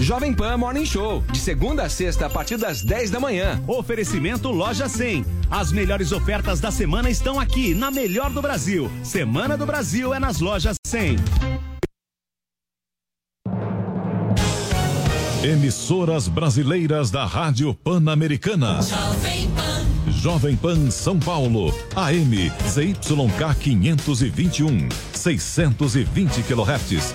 Jovem Pan Morning Show, de segunda a sexta a partir das 10 da manhã. Oferecimento Loja 100. As melhores ofertas da semana estão aqui, na melhor do Brasil. Semana do Brasil é nas lojas 100. Emissoras brasileiras da Rádio Pan-Americana. Jovem Pan. Jovem Pan São Paulo, AM ZYK 521, 620 kHz,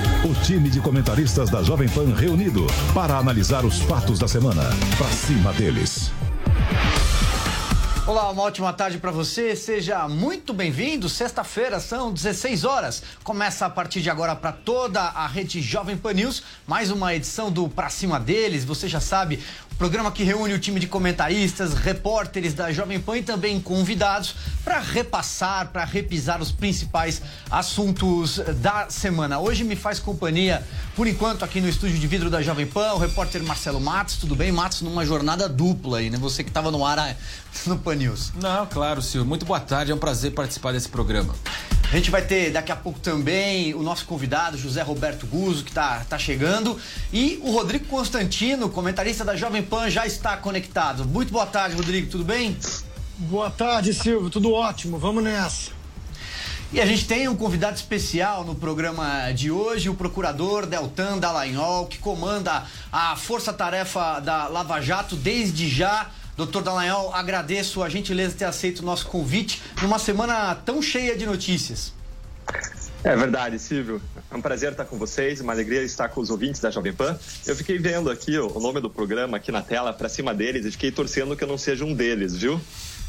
O time de comentaristas da Jovem Pan reunido para analisar os fatos da semana. Pra cima deles. Olá, uma ótima tarde para você. Seja muito bem-vindo. Sexta-feira são 16 horas. Começa a partir de agora para toda a rede Jovem Pan News, mais uma edição do Pra Cima deles. Você já sabe, o programa que reúne o time de comentaristas, repórteres da Jovem Pan e também convidados para repassar, para repisar os principais assuntos da semana. Hoje me faz companhia, por enquanto, aqui no estúdio de vidro da Jovem Pan, o repórter Marcelo Matos. Tudo bem, Matos? Numa jornada dupla aí, né? Você que estava no ar ah, no Pan News. Não, claro, Silvio. Muito boa tarde, é um prazer participar desse programa. A gente vai ter daqui a pouco também o nosso convidado, José Roberto Guzzo, que está tá chegando. E o Rodrigo Constantino, comentarista da Jovem Pan, já está conectado. Muito boa tarde, Rodrigo, tudo bem? Boa tarde, Silvio. Tudo ótimo. Vamos nessa. E a gente tem um convidado especial no programa de hoje, o procurador Deltan Dallagnol, que comanda a força-tarefa da Lava Jato desde já. Doutor Dallagnol, agradeço a gentileza de ter aceito o nosso convite numa semana tão cheia de notícias. É verdade, Silvio. É um prazer estar com vocês, uma alegria estar com os ouvintes da Jovem Pan. Eu fiquei vendo aqui o nome do programa aqui na tela, para cima deles, e fiquei torcendo que eu não seja um deles, viu?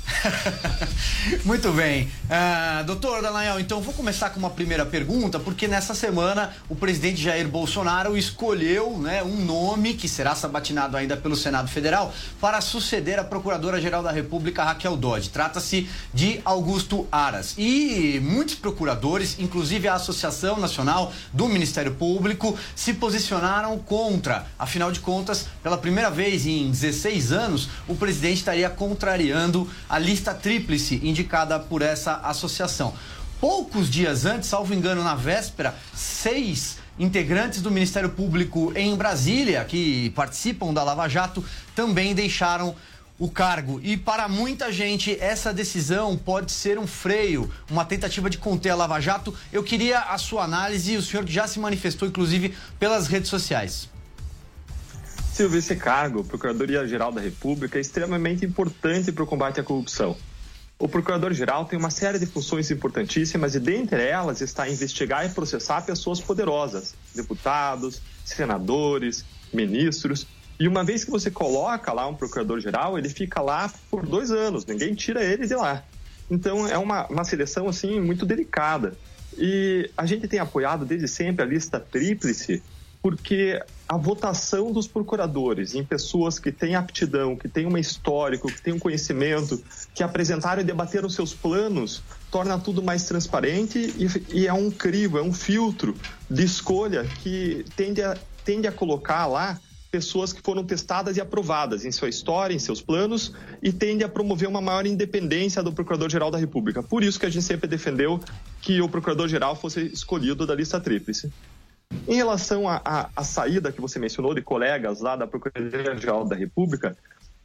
Muito bem. Uh, doutor Dallagnol, então vou começar com uma primeira pergunta, porque nessa semana o presidente Jair Bolsonaro escolheu né, um nome que será sabatinado ainda pelo Senado Federal para suceder a Procuradora-Geral da República, Raquel Dodge. Trata-se de Augusto Aras. E muitos procuradores, inclusive a Associação Nacional do Ministério Público, se posicionaram contra. Afinal de contas, pela primeira vez em 16 anos, o presidente estaria contrariando a lista tríplice indicada por essa associação. Poucos dias antes, salvo engano, na véspera, seis integrantes do Ministério Público em Brasília, que participam da Lava Jato, também deixaram o cargo. E para muita gente, essa decisão pode ser um freio, uma tentativa de conter a Lava Jato. Eu queria a sua análise, o senhor já se manifestou, inclusive, pelas redes sociais. Silvio, esse cargo, Procuradoria-Geral da República, é extremamente importante para o combate à corrupção. O Procurador-Geral tem uma série de funções importantíssimas e, dentre elas, está investigar e processar pessoas poderosas, deputados, senadores, ministros. E uma vez que você coloca lá um Procurador-Geral, ele fica lá por dois anos, ninguém tira ele de lá. Então, é uma, uma seleção, assim, muito delicada. E a gente tem apoiado desde sempre a lista tríplice, porque a votação dos procuradores em pessoas que têm aptidão, que têm um histórico, que têm um conhecimento, que apresentaram e debateram seus planos, torna tudo mais transparente e, e é um crivo, é um filtro de escolha que tende a, tende a colocar lá pessoas que foram testadas e aprovadas em sua história, em seus planos, e tende a promover uma maior independência do Procurador-Geral da República. Por isso que a gente sempre defendeu que o Procurador-Geral fosse escolhido da lista tríplice. Em relação à saída que você mencionou de colegas lá da Procuradoria-Geral da República,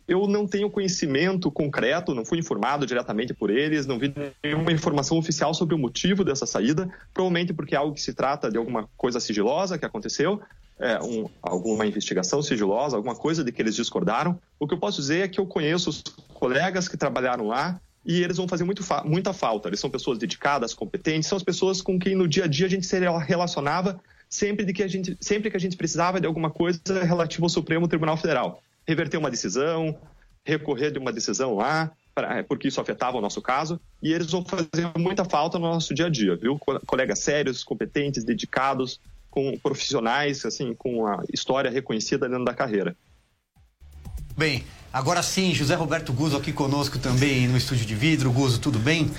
eu não tenho conhecimento concreto, não fui informado diretamente por eles, não vi nenhuma informação oficial sobre o motivo dessa saída, provavelmente porque é algo que se trata de alguma coisa sigilosa que aconteceu, é, um, alguma investigação sigilosa, alguma coisa de que eles discordaram. O que eu posso dizer é que eu conheço os colegas que trabalharam lá e eles vão fazer muito fa muita falta. Eles são pessoas dedicadas, competentes, são as pessoas com quem no dia a dia a gente se relacionava sempre, de que a gente, sempre que a gente precisava de alguma coisa relativa ao Supremo Tribunal Federal. Reverter uma decisão, recorrer de uma decisão lá, pra, porque isso afetava o nosso caso, e eles vão fazer muita falta no nosso dia a dia, viu? Colegas sérios, competentes, dedicados, com profissionais, assim, com a história reconhecida dentro da carreira. Bem, agora sim, José Roberto Guzzo aqui conosco também no estúdio de vidro. Guzzo, tudo bem?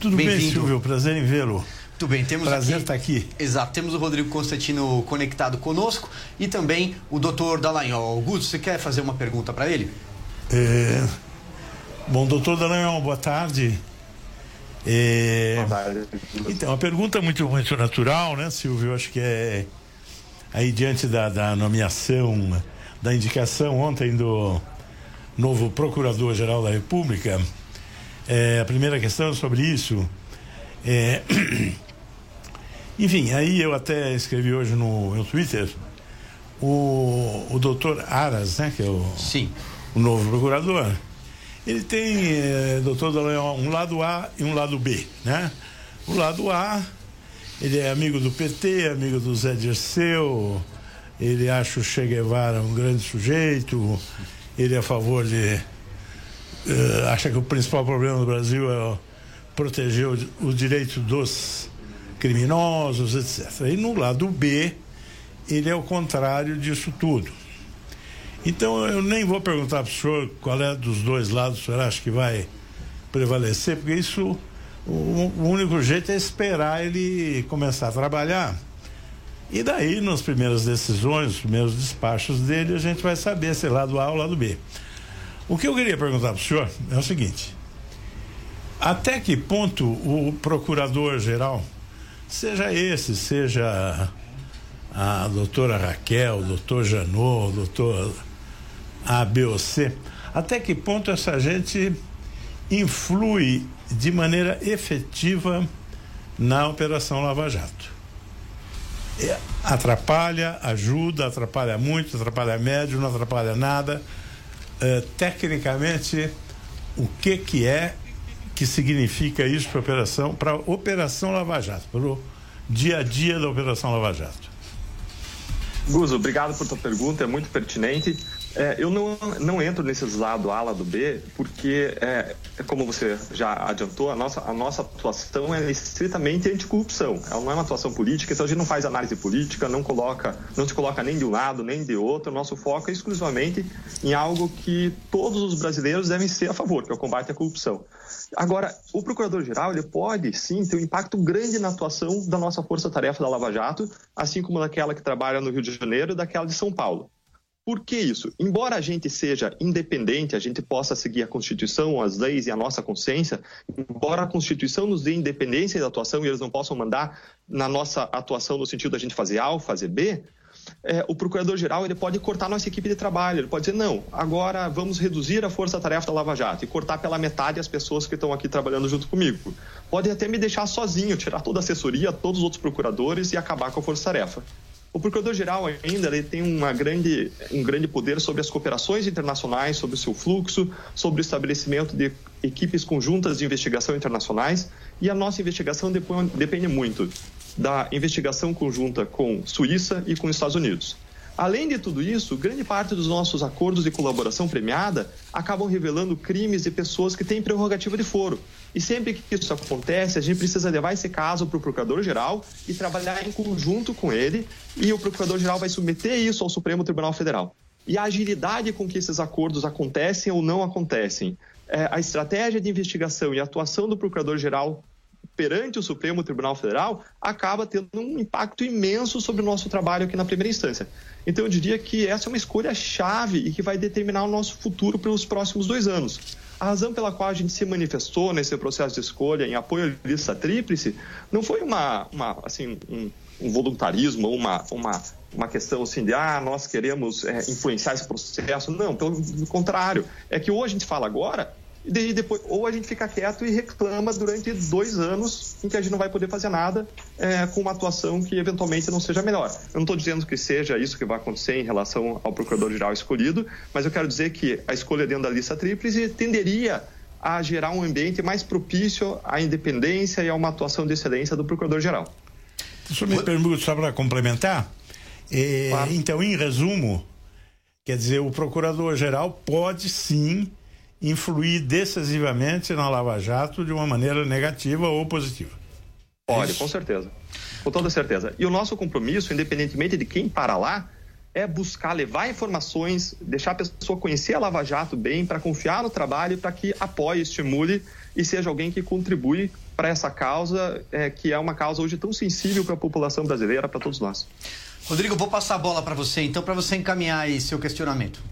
Tudo bem, Silvio. Prazer em vê-lo. Muito bem, temos Prazer aqui, estar aqui. Exato, temos o Rodrigo Constantino conectado conosco e também o doutor Dallagnol. Guzzo, você quer fazer uma pergunta para ele? É... Bom, doutor Dallagnol, boa tarde. É... Boa tarde. Então, a pergunta é muito, muito natural, né, Silvio? Eu acho que é aí diante da, da nomeação, da indicação ontem do novo Procurador-Geral da República, é, a primeira questão é sobre isso. É, enfim, aí eu até escrevi hoje no, no Twitter o, o doutor Aras, né, que é o, Sim. o novo procurador, ele tem, é, doutor Dallagnol, um lado A e um lado B, né? O lado A, ele é amigo do PT, amigo do Zé Dirceu, ele acha o Che Guevara um grande sujeito, ele é a favor de. eh, acha que o principal problema do Brasil é proteger o, o direito dos criminosos, etc. E no lado B, ele é o contrário disso tudo. Então eu nem vou perguntar para o senhor qual é dos dois lados o senhor acha que vai prevalecer, porque isso o, único jeito é esperar ele começar a trabalhar. E daí, nas primeiras decisões, nos primeiros despachos dele, a gente vai saber se é lado A ou lado B. O que eu queria perguntar para o senhor é o seguinte: até que ponto o procurador-geral, seja esse, seja a doutora Raquel, doutor Janot, o doutor A, B ou C, até que ponto essa gente influi de maneira efetiva na Operação Lava Jato? É, atrapalha, ajuda, atrapalha muito, atrapalha médio, não atrapalha nada. É, tecnicamente, o que que é que significa isso para operação, para operação Lava Jato, para o dia a dia da operação Lava Jato? Guzo, obrigado por tua pergunta, é muito pertinente. É, eu não, não entro nesses lado A, lado B, porque, é, como você já adiantou, a nossa, a nossa atuação é estritamente anticorrupção. Ela não é uma atuação política, então a gente não faz análise política, não, coloca, não se coloca nem de um lado nem de outro. O nosso foco é exclusivamente em algo que todos os brasileiros devem ser a favor, que é o combate à corrupção. Agora, o procurador-geral ele pode sim ter um impacto grande na atuação da nossa força-tarefa da Lava Jato, assim como daquela que trabalha no Rio de Janeiro e daquela de São Paulo. Por que isso? Embora a gente seja independente, a gente possa seguir a Constituição, as leis e a nossa consciência, embora a Constituição nos dê independência da atuação e eles não possam mandar na nossa atuação no sentido da gente fazer A ou fazer B, é, o procurador-geral ele pode cortar nossa equipe de trabalho. Ele pode dizer, não, agora vamos reduzir a força-tarefa da Lava Jato e cortar pela metade as pessoas que estão aqui trabalhando junto comigo. Pode até me deixar sozinho, tirar toda a assessoria, todos os outros procuradores e acabar com a força-tarefa. O procurador-geral ainda ele tem uma grande, um grande poder sobre as cooperações internacionais, sobre o seu fluxo, sobre o estabelecimento de equipes conjuntas de investigação internacionais. E a nossa investigação depende muito da investigação conjunta com Suíça e com Estados Unidos. Além de tudo isso, grande parte dos nossos acordos de colaboração premiada acabam revelando crimes de pessoas que têm prerrogativa de foro. E sempre que isso acontece, a gente precisa levar esse caso para o Procurador-Geral e trabalhar em conjunto com ele, e o Procurador-Geral vai submeter isso ao Supremo Tribunal Federal. E a agilidade com que esses acordos acontecem ou não acontecem, é, a estratégia de investigação e atuação do Procurador-Geral perante o Supremo Tribunal Federal acaba tendo um impacto imenso sobre o nosso trabalho aqui na primeira instância. Então eu diria que essa é uma escolha chave e que vai determinar o nosso futuro pelos próximos dois anos. A razão pela qual a gente se manifestou nesse processo de escolha em apoio à lista tríplice não foi uma, uma assim, um, um voluntarismo uma, uma, uma questão assim de ah, nós queremos é, influenciar esse processo. Não, pelo contrário. É que hoje a gente fala agora e depois, ou a gente fica quieto e reclama durante dois anos em que a gente não vai poder fazer nada é, com uma atuação que eventualmente não seja melhor. Eu não estou dizendo que seja isso que vai acontecer em relação ao procurador-geral escolhido, mas eu quero dizer que a escolha dentro da lista tríplice tenderia a gerar um ambiente mais propício à independência e a uma atuação de excelência do procurador-geral. O senhor me pergunta só para complementar? É, Claro. Então, em resumo, quer dizer, o procurador-geral pode sim influir decisivamente na Lava Jato de uma maneira negativa ou positiva. Pode, com certeza. Com toda certeza. E o nosso compromisso, independentemente de quem para lá, é buscar levar informações, deixar a pessoa conhecer a Lava Jato bem, para confiar no trabalho, para que apoie, estimule e seja alguém que contribui para essa causa, é, que é uma causa hoje tão sensível para a população brasileira, para todos nós. Rodrigo, vou passar a bola para você, então, para você encaminhar aí seu questionamento.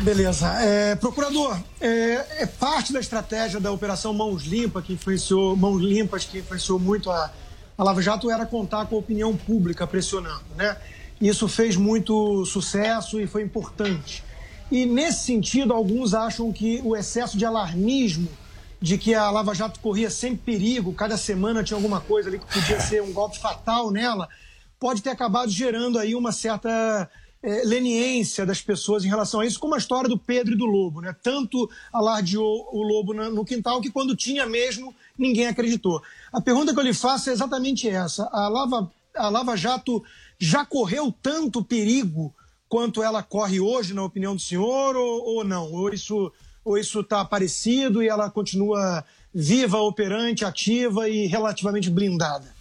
Beleza. É, procurador, é, é parte da estratégia da Operação Mãos Limpas, que influenciou, Mãos Limpas, que influenciou muito a, a Lava Jato, era contar com a opinião pública pressionando, né? Isso fez muito sucesso e foi importante. E nesse sentido, alguns acham que o excesso de alarmismo de que a Lava Jato corria sempre perigo, cada semana tinha alguma coisa ali que podia ser um golpe fatal nela, pode ter acabado gerando aí uma certa eh, leniência das pessoas em relação a isso, como a história do Pedro e do Lobo, né? Tanto alardeou o Lobo no quintal que quando tinha mesmo, ninguém acreditou. A pergunta que eu lhe faço é exatamente essa. A Lava, a Lava Jato já correu tanto perigo quanto ela corre hoje, na opinião do senhor, ou, ou não? Ou isso ou isso está parecido e ela continua viva, operante, ativa e relativamente blindada?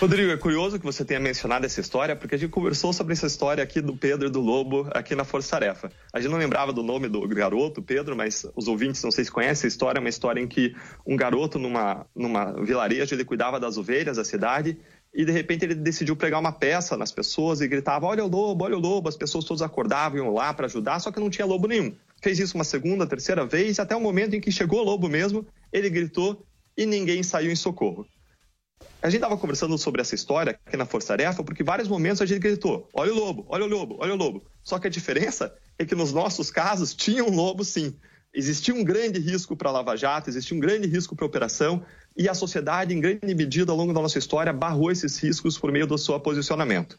Rodrigo, é curioso que você tenha mencionado essa história, porque a gente conversou sobre essa história aqui do Pedro e do Lobo, aqui na Força Tarefa. A gente não lembrava do nome do garoto, Pedro, mas os ouvintes, não sei se conhecem a história, é uma história em que um garoto numa, numa vilarejo, ele cuidava das ovelhas da cidade, e de repente ele decidiu pregar uma peça nas pessoas e gritava: Olha o lobo, olha o lobo. As pessoas todas acordavam, iam lá para ajudar, só que não tinha lobo nenhum. Fez isso uma segunda, terceira vez, até o momento em que chegou o lobo mesmo, ele gritou e ninguém saiu em socorro. A gente estava conversando sobre essa história aqui na Força Tarefa, porque vários momentos a gente gritou: olha o lobo, olha o lobo, olha o lobo. Só que a diferença é que nos nossos casos tinha um lobo sim. Existia um grande risco para a Lava Jato, existia um grande risco para a operação, e a sociedade, em grande medida, ao longo da nossa história, barrou esses riscos por meio do seu posicionamento.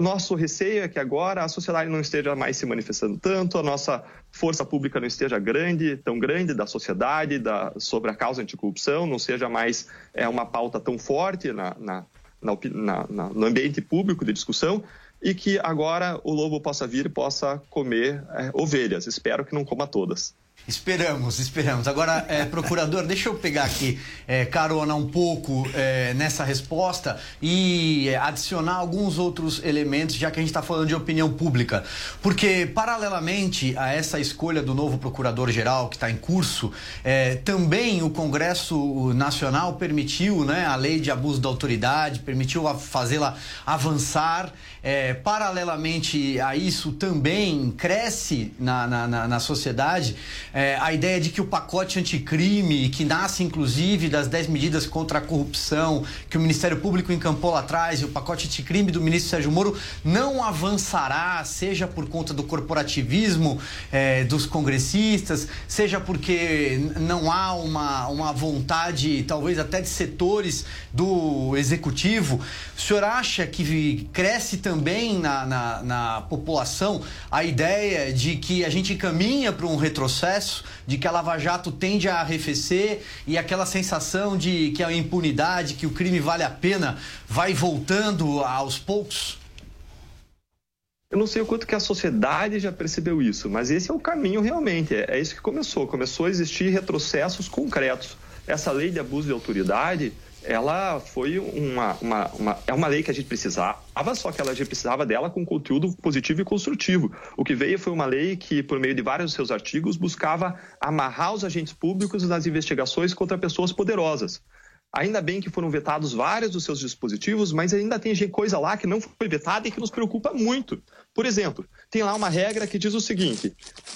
Nosso receio é que agora a sociedade não esteja mais se manifestando tanto, a nossa força pública não esteja grande, tão grande da sociedade da, sobre a causa anticorrupção, não seja mais é, uma pauta tão forte na, na, na, no ambiente público de discussão e que agora o lobo possa vir e possa comer é, ovelhas. Espero que não coma todas. Esperamos, esperamos. Agora, é, procurador, deixa eu pegar aqui é, carona um pouco é, nessa resposta e adicionar alguns outros elementos, já que a gente está falando de opinião pública. Porque, paralelamente a essa escolha do novo procurador-geral que está em curso, também o Congresso Nacional permitiu né, a lei de abuso da autoridade, permitiu fazê-la avançar. Paralelamente a isso, também cresce na, na, na- na sociedade é, a ideia de que o pacote anticrime, que nasce inclusive das 10 medidas contra a corrupção, que o Ministério Público encampou lá atrás, e o pacote anticrime do ministro Sérgio Moro, não avançará, seja por conta do corporativismo é, dos congressistas, seja porque não há uma, uma vontade, talvez até de setores do executivo. O senhor acha que cresce também na, na, na população a ideia de que a gente caminha para um retrocesso, de que a Lava Jato tende a arrefecer e aquela sensação de que a impunidade, que o crime vale a pena, vai voltando aos poucos? Eu não sei o quanto que a sociedade já percebeu isso, mas esse é o caminho realmente. É, é isso que começou. Começou a existir retrocessos concretos. Essa lei de abuso de autoridade, ela foi uma, uma, uma- é uma lei que a gente precisava, só que a gente precisava dela com conteúdo positivo e construtivo. O que veio foi uma lei que, por meio de vários seus artigos, buscava amarrar os agentes públicos nas investigações contra pessoas poderosas. Ainda bem que foram vetados vários dos seus dispositivos, mas ainda tem coisa lá que não foi vetada e que nos preocupa muito. Por exemplo, tem lá uma regra que diz o seguinte: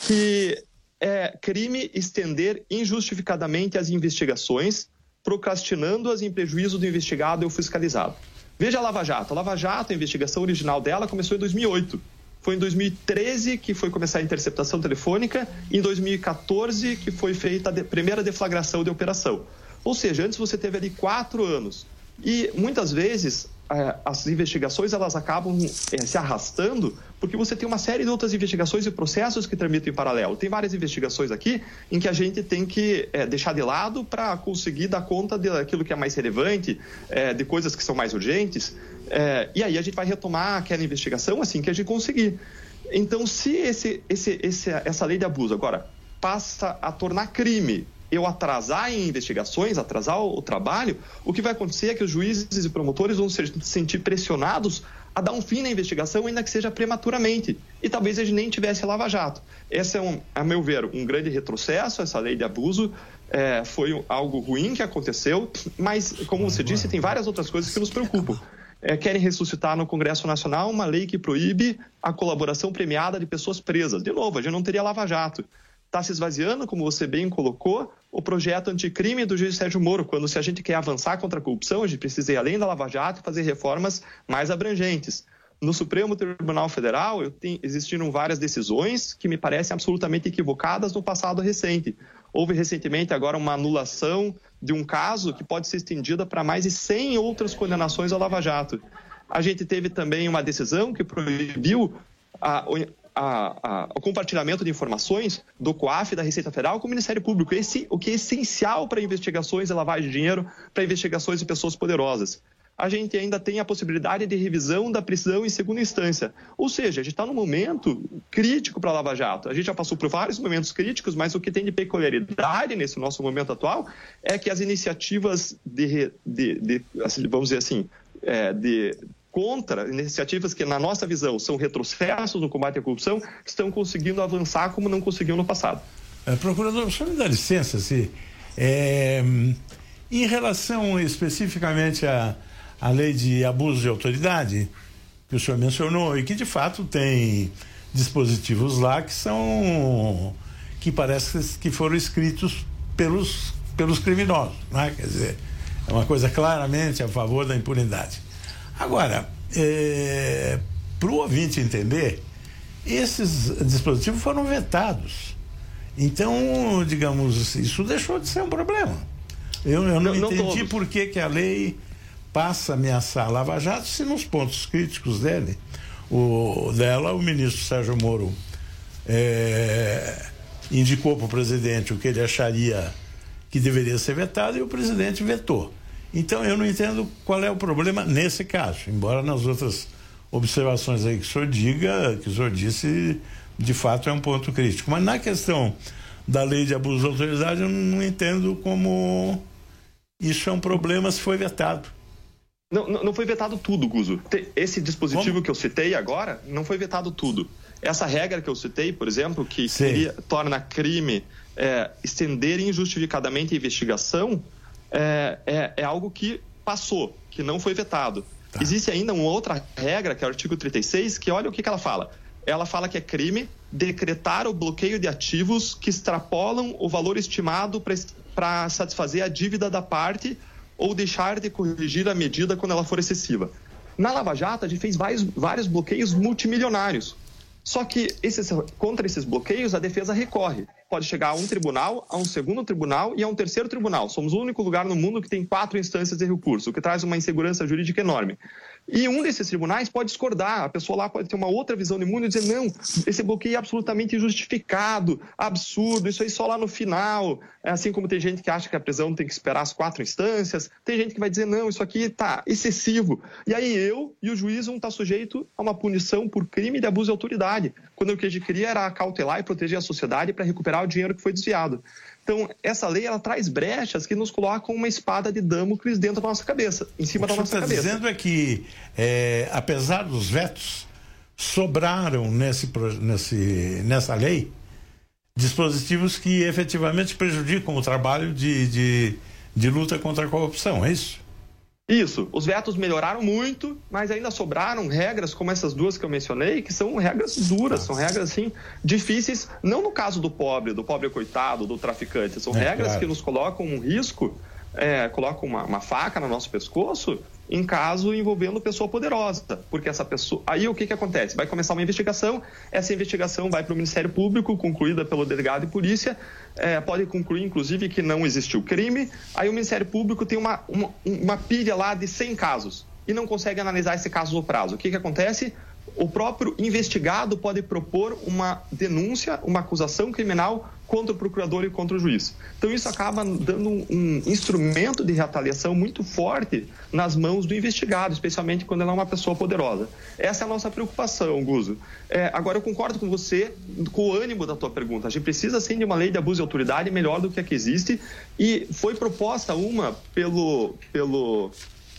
que é crime estender injustificadamente as investigações, procrastinando-as em prejuízo do investigado e o fiscalizado. Veja a Lava Jato. A Lava Jato, a investigação original dela começou em 2008. Foi em 2013 que foi começar a interceptação telefônica, e em 2014 que foi feita a de- primeira deflagração de operação. Ou seja, antes você teve ali quatro anos. E muitas vezes as investigações elas acabam eh, se arrastando porque você tem uma série de outras investigações e processos que tramitam em paralelo. Tem várias investigações aqui em que a gente tem que eh, deixar de lado para conseguir dar conta daquilo que é mais relevante, eh, de coisas que são mais urgentes. Eh, e aí a gente vai retomar aquela investigação assim que a gente conseguir. Então, se esse, esse, esse, essa lei de abuso agora passa a tornar crime eu atrasar em investigações, atrasar o, trabalho, o que vai acontecer é que os juízes e promotores vão se sentir pressionados a dar um fim na investigação, ainda que seja prematuramente. E talvez a gente nem tivesse Lava Jato. Esse é, um, a meu ver, um grande retrocesso, essa lei de abuso. É, foi algo ruim que aconteceu, mas, como você disse, tem várias outras coisas que nos preocupam. É, querem ressuscitar no Congresso Nacional uma lei que proíbe a colaboração premiada de pessoas presas. De novo, a gente não teria Lava Jato. Está se esvaziando, como você bem colocou, o projeto anticrime do juiz Sérgio Moro, quando se a gente quer avançar contra a corrupção, a gente precisa ir além da Lava Jato e fazer reformas mais abrangentes. No Supremo Tribunal Federal, tenho- existiram várias decisões que me parecem absolutamente equivocadas no passado recente. Houve recentemente agora uma anulação de um caso que pode ser estendida para mais de 100 outras condenações ao Lava Jato. A gente teve também uma decisão que proibiu a- a- a- o compartilhamento de informações do COAF, da Receita Federal, com o Ministério Público. Esse, o que é essencial para investigações de lavagem de dinheiro, para investigações de pessoas poderosas. A gente ainda tem a possibilidade de revisão da prisão em segunda instância. Ou seja, a gente está num momento crítico para a Lava Jato. A gente já passou por vários momentos críticos, mas o que tem de peculiaridade nesse nosso momento atual é que as iniciativas de, de- de, assim, vamos dizer assim, é, de contra iniciativas que, na nossa visão, são retrocessos no combate à corrupção, estão conseguindo avançar como não conseguiam no passado. É, procurador, senhor me dá licença, se, é, em relação especificamente à, à lei de abuso de autoridade, que o senhor mencionou, e que de fato tem dispositivos lá que são. que parece que foram escritos pelos, pelos criminosos, não é? Quer dizer, é uma coisa claramente a favor da impunidade. Agora, para o ouvinte entender, esses dispositivos foram vetados. Então, digamos, isso deixou de ser um problema. Eu, eu não, Não- não entendi todos. por que, que a lei passa a ameaçar a Lava Jato se nos pontos críticos dele, o, dela, o ministro Sérgio Moro eh, indicou para o presidente o que ele acharia que deveria ser vetado e o presidente vetou. Então eu não entendo qual é o problema nesse caso, embora nas outras observações aí que o senhor diga, que o senhor disse, de fato é um ponto crítico. Mas na questão da lei de abuso de autoridade, eu não entendo como isso é um problema se foi vetado. Não, não, foi vetado tudo, Guzo. Esse dispositivo Como? que eu citei agora, não foi vetado tudo. Essa regra que eu citei, por exemplo, que seria, torna crime é, estender injustificadamente a investigação, é, é, é algo que passou, que não foi vetado. Existe ainda uma outra regra, que é o artigo 36, que olha o que, que ela fala. Ela fala que é crime decretar o bloqueio de ativos que extrapolam o valor estimado para satisfazer a dívida da parte ou deixar de corrigir a medida quando ela for excessiva. Na Lava Jato, a gente fez vários, vários bloqueios multimilionários. Só que esses, contra esses bloqueios, a defesa recorre. Pode chegar a um tribunal, a um segundo tribunal e a um terceiro tribunal. Somos o único lugar no mundo que tem quatro instâncias de recurso, o que traz uma insegurança jurídica enorme. E um desses tribunais pode discordar, a pessoa lá pode ter uma outra visão de mundo e dizer: não, esse bloqueio é absolutamente injustificado, absurdo, isso aí só lá no final. É assim como tem gente que acha que a prisão tem que esperar as quatro instâncias, tem gente que vai dizer: não, isso aqui está excessivo. E aí eu e o juiz vão estar sujeito a uma punição por crime de abuso de autoridade, quando o que a gente queria era cautelar e proteger a sociedade para recuperar o dinheiro que foi desviado. Então, essa lei ela traz brechas que nos colocam uma espada de Damocles dentro da nossa cabeça, em cima O que da o nossa senhor está cabeça. dizendo é que, é, apesar dos vetos, sobraram nesse, nesse, nessa lei dispositivos que efetivamente prejudicam o trabalho de, de, de luta contra a corrupção, é isso? Isso, os vetos melhoraram muito, mas ainda sobraram regras como essas duas que eu mencionei, que são regras duras, são regras assim difíceis, não no caso do pobre, do pobre coitado, do traficante, são É, regras claro. que nos colocam um risco, é, colocam uma, uma faca no nosso pescoço em caso envolvendo pessoa poderosa, porque essa pessoa. Aí o que, que acontece? Vai começar uma investigação, essa investigação vai para o Ministério Público, concluída pelo delegado de polícia, é, pode concluir, inclusive, que não existiu crime. Aí o Ministério Público tem uma, uma, uma pilha lá de 100 casos e não consegue analisar esse caso no prazo. O que, que acontece? O próprio investigado pode propor uma denúncia, uma acusação criminal contra o procurador e contra o juiz. Então, isso acaba dando um instrumento de retaliação muito forte nas mãos do investigado, especialmente quando ele é uma pessoa poderosa. Essa é a nossa preocupação, Guzo. É, agora, eu concordo com você, com o ânimo da tua pergunta. A gente precisa, sim, de uma lei de abuso de autoridade melhor do que a que existe e foi proposta uma pelo, pelo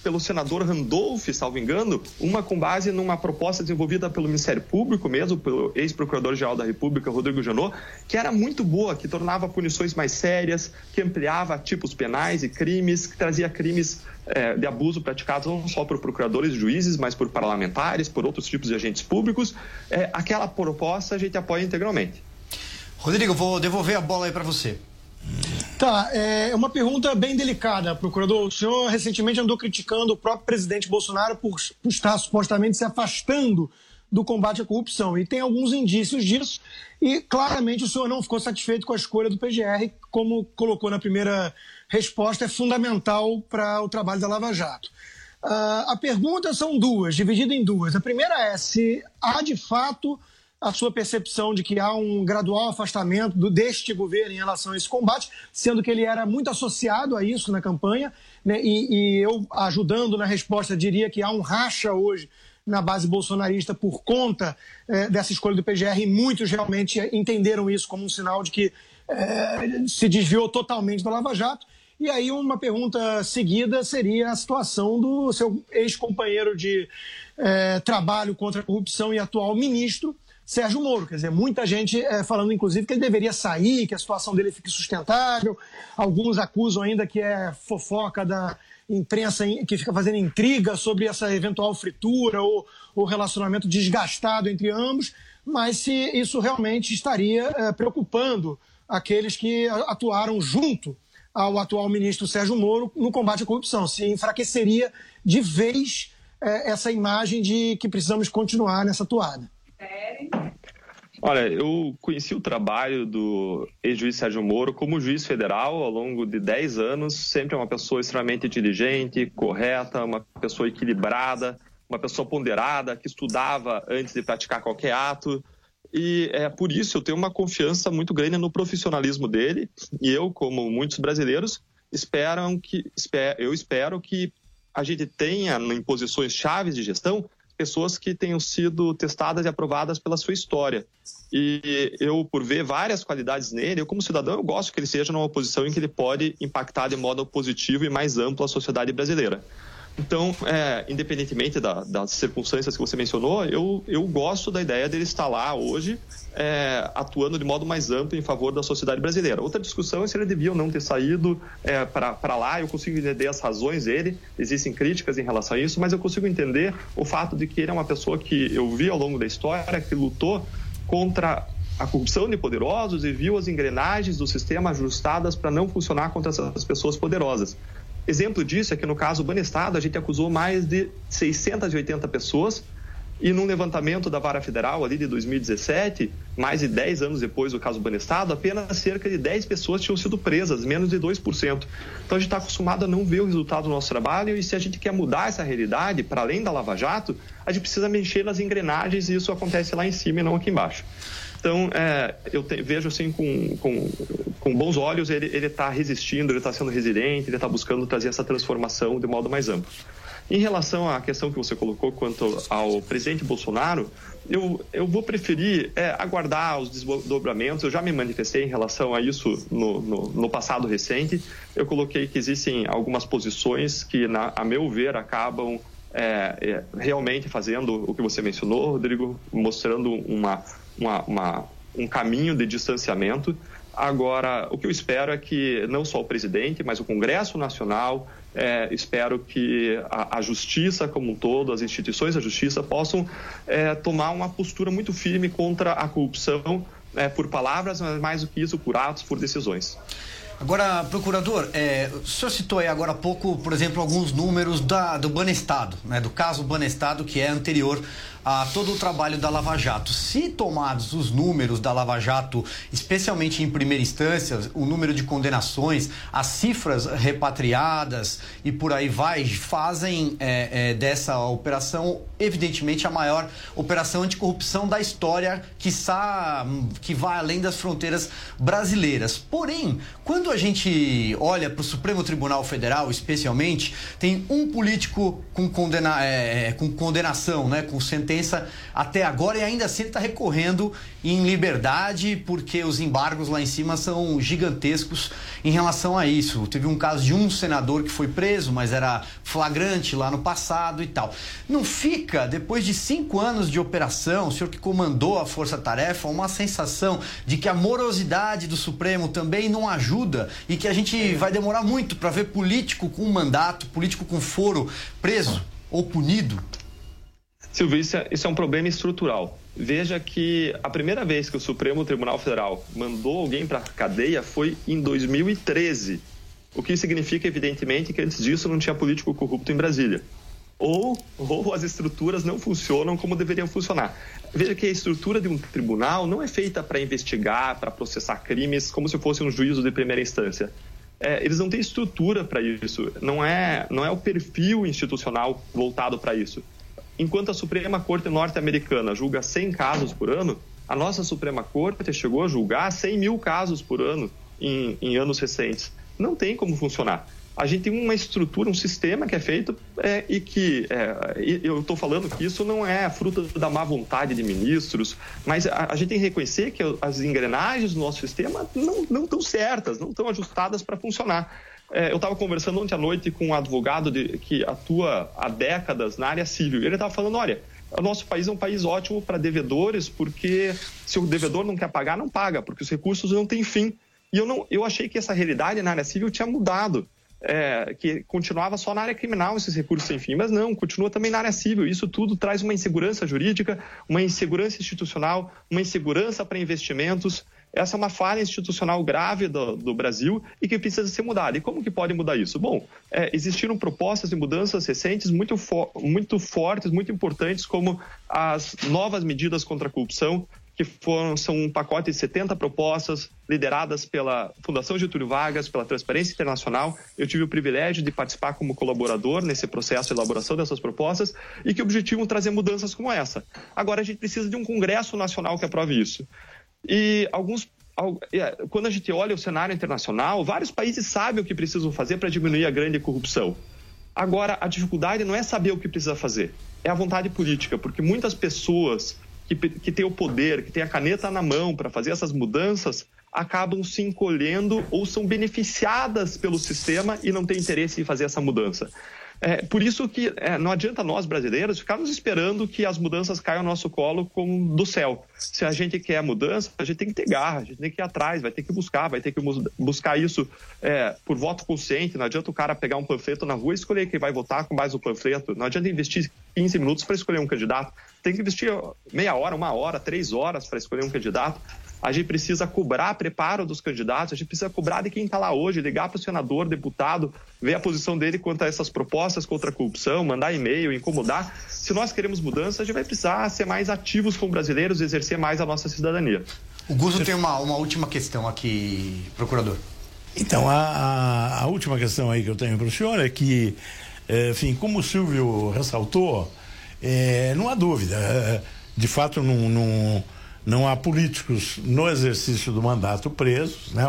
pelo senador Randolph, salvo engano, uma com base numa proposta desenvolvida pelo Ministério Público mesmo, pelo ex-procurador-geral da República, Rodrigo Janot, que era muito boa, que tornava punições mais sérias, que ampliava tipos penais e crimes, que trazia crimes é, de abuso praticados não só por procuradores e juízes, mas por parlamentares, por outros tipos de agentes públicos. É, aquela proposta a gente apoia integralmente. Rodrigo, vou devolver a bola aí para você. Tá, é uma pergunta bem delicada, procurador. O senhor recentemente andou criticando o próprio presidente Bolsonaro por, por estar supostamente se afastando do combate à corrupção. E tem alguns indícios disso. E claramente o senhor não ficou satisfeito com a escolha do PGR, como colocou na primeira resposta, é fundamental para o trabalho da Lava Jato. Uh, a pergunta são duas, dividida em duas. A primeira é se há de fato a sua percepção de que há um gradual afastamento do, deste governo em relação a esse combate, sendo que ele era muito associado a isso na campanha, né, e, e eu, ajudando na resposta, diria que há um racha hoje na base bolsonarista por conta eh, dessa escolha do PGR, e muitos realmente entenderam isso como um sinal de que eh, se desviou totalmente da Lava Jato. E aí uma pergunta seguida seria a situação do seu ex-companheiro de eh, trabalho contra a corrupção e atual ministro, Sérgio Moro. Quer dizer, muita gente é, falando, inclusive, que ele deveria sair, que a situação dele fique sustentável. Alguns acusam ainda que é fofoca da imprensa que fica fazendo intriga sobre essa eventual fritura ou o relacionamento desgastado entre ambos. Mas se isso realmente estaria é, preocupando aqueles que atuaram junto ao atual ministro Sérgio Moro no combate à corrupção, se enfraqueceria de vez é, essa imagem de que precisamos continuar nessa toada. Olha, eu conheci o trabalho do ex-juiz Sérgio Moro como juiz federal ao longo de 10 anos. Sempre uma pessoa extremamente inteligente, correta, uma pessoa equilibrada, uma pessoa ponderada, que estudava antes de praticar qualquer ato. E é por isso eu tenho uma confiança muito grande no profissionalismo dele. E eu, como muitos brasileiros, esperam que, eu espero que a gente tenha em posições chaves de gestão pessoas que tenham sido testadas e aprovadas pela sua história. E eu, por ver várias qualidades nele, eu como cidadão, eu gosto que ele seja numa posição em que ele pode impactar de modo positivo e mais amplo a sociedade brasileira. Então, é, independentemente da, das circunstâncias que você mencionou, eu, eu gosto da ideia dele estar lá hoje, é, atuando de modo mais amplo em favor da sociedade brasileira. Outra discussão é se ele devia ou não ter saído é, para lá. Eu consigo entender as razões dele, existem críticas em relação a isso, mas eu consigo entender o fato de que ele é uma pessoa que eu vi ao longo da história, que lutou contra a corrupção de poderosos e viu as engrenagens do sistema ajustadas para não funcionar contra essas pessoas poderosas. Exemplo disso é que no caso Banestado a gente acusou mais de 680 pessoas e num levantamento da Vara Federal ali de 2017, mais de 10 anos depois do caso Banestado, apenas cerca de 10 pessoas tinham sido presas, menos de 2%. Então a gente está acostumado a não ver o resultado do nosso trabalho e se a gente quer mudar essa realidade, para além da Lava Jato, a gente precisa mexer nas engrenagens e isso acontece lá em cima e não aqui embaixo. Então, é, eu te, vejo assim com, com, com, bons olhos, ele está resistindo, ele está sendo resiliente, ele está buscando trazer essa transformação de modo mais amplo. Em relação à questão que você colocou quanto ao presidente Bolsonaro, eu, eu vou preferir é, aguardar os desdobramentos. Eu já me manifestei em relação a isso no, no, no passado recente. Eu coloquei que existem algumas posições que, na, a meu ver, acabam é, é, realmente fazendo o que você mencionou, Rodrigo, mostrando uma, uma, uma, um caminho de distanciamento. Agora, o que eu espero é que não só o presidente, mas o Congresso Nacional, é, espero que a, a, justiça como um todo, as instituições da justiça possam é, tomar uma postura muito firme contra a corrupção, é, por palavras, mas mais do que isso, por atos, por decisões. Agora, procurador, é, o senhor citou aí agora há pouco, por exemplo, alguns números da, do Banestado, né, do caso Banestado, que é anterior a todo o trabalho da Lava Jato. Se tomados os números da Lava Jato, especialmente em primeira instância, o número de condenações, as cifras repatriadas e por aí vai, fazem é, é, dessa operação, evidentemente, a maior operação anticorrupção da história, que, que vai além das fronteiras brasileiras. Porém, quando a gente olha para o Supremo Tribunal Federal, especialmente, tem um político com, condena, é, com condenação, né, com sentença até agora, e ainda assim ele está recorrendo em liberdade, porque os embargos lá em cima são gigantescos em relação a isso. Teve um caso de um senador que foi preso, mas era flagrante lá no passado e tal. Não fica, depois de cinco anos de operação, o senhor que comandou a força-tarefa, uma sensação de que a morosidade do Supremo também não ajuda e que a gente vai demorar muito para ver político com mandato, político com foro preso ou punido? Silvio, isso é, isso é um problema estrutural. Veja que a primeira vez que o Supremo Tribunal Federal mandou alguém para a cadeia foi em 2013. O que significa, evidentemente, que antes disso não tinha político corrupto em Brasília. Ou, ou as estruturas não funcionam como deveriam funcionar. Veja que a estrutura de um tribunal não é feita para investigar, para processar crimes, como se fosse um juízo de primeira instância. É, eles não têm estrutura para isso. Não é, não é o perfil institucional voltado para isso. Enquanto a Suprema Corte norte-americana julga 100 casos por ano, a nossa Suprema Corte chegou a julgar 100 mil casos por ano em, em anos recentes. Não tem como funcionar. A gente tem uma estrutura, um sistema que é feito é, e que é, eu estou falando que isso não é fruto da má vontade de ministros, mas a, a gente tem que reconhecer que as engrenagens do nosso sistema não, não estão certas, não estão ajustadas para funcionar. É, eu estava conversando ontem à noite com um advogado de, que atua há décadas na área civil. Ele estava falando: olha, o nosso país é um país ótimo para devedores, porque se o devedor não quer pagar, não paga, porque os recursos não têm fim. E eu, não, eu achei que essa realidade na área civil tinha mudado. É, que continuava só na área criminal esses recursos sem fim, mas não, continua também na área civil. Isso tudo traz uma insegurança jurídica, uma insegurança institucional, uma insegurança para investimentos. Essa é uma falha institucional grave do, do, Brasil e que precisa ser mudada. E como que pode mudar isso? Bom, é, existiram propostas de mudanças recentes muito, fo muito fortes, muito importantes, como as novas medidas contra a corrupção, que foram, são um pacote de 70 propostas lideradas pela Fundação Getúlio Vargas, pela Transparência Internacional. Eu tive o privilégio de participar como colaborador nesse processo de elaboração dessas propostas e que objetivam trazer mudanças como essa. Agora a gente precisa de um Congresso Nacional que aprove isso. E alguns é, quando a gente olha o cenário internacional, vários países sabem o que precisam fazer para diminuir a grande corrupção. Agora, a dificuldade não é saber o que precisa fazer, é a vontade política, porque muitas pessoas que, que têm o poder, que têm a caneta na mão para fazer essas mudanças, acabam se encolhendo ou são beneficiadas pelo sistema e não têm interesse em fazer essa mudança. É, por isso que é, não adianta nós, brasileiros, ficarmos esperando que as mudanças caiam no nosso colo como do céu. Se a gente quer mudança, a gente tem que ter garra, a gente tem que ir atrás, vai ter que buscar, vai ter que buscar isso é, por voto consciente. Não adianta o cara pegar um panfleto na rua e escolher quem vai votar com mais o panfleto. Não adianta investir 15 minutos para escolher um candidato. Tem que investir meia hora, uma hora, três horas para escolher um candidato a gente precisa cobrar preparo dos candidatos, a gente precisa cobrar de quem está lá hoje, ligar para o senador, deputado, ver a posição dele quanto a essas propostas contra a corrupção, mandar e-mail, incomodar. Se nós queremos mudança, a gente vai precisar ser mais ativos como brasileiros e exercer mais a nossa cidadania. O Gusto tem uma, uma última questão aqui, procurador. Então, a, a, a última questão aí que eu tenho para o senhor é que, é, enfim, como o Silvio ressaltou, é, não há dúvida, é, de fato, não, não há políticos no exercício do mandato presos, né?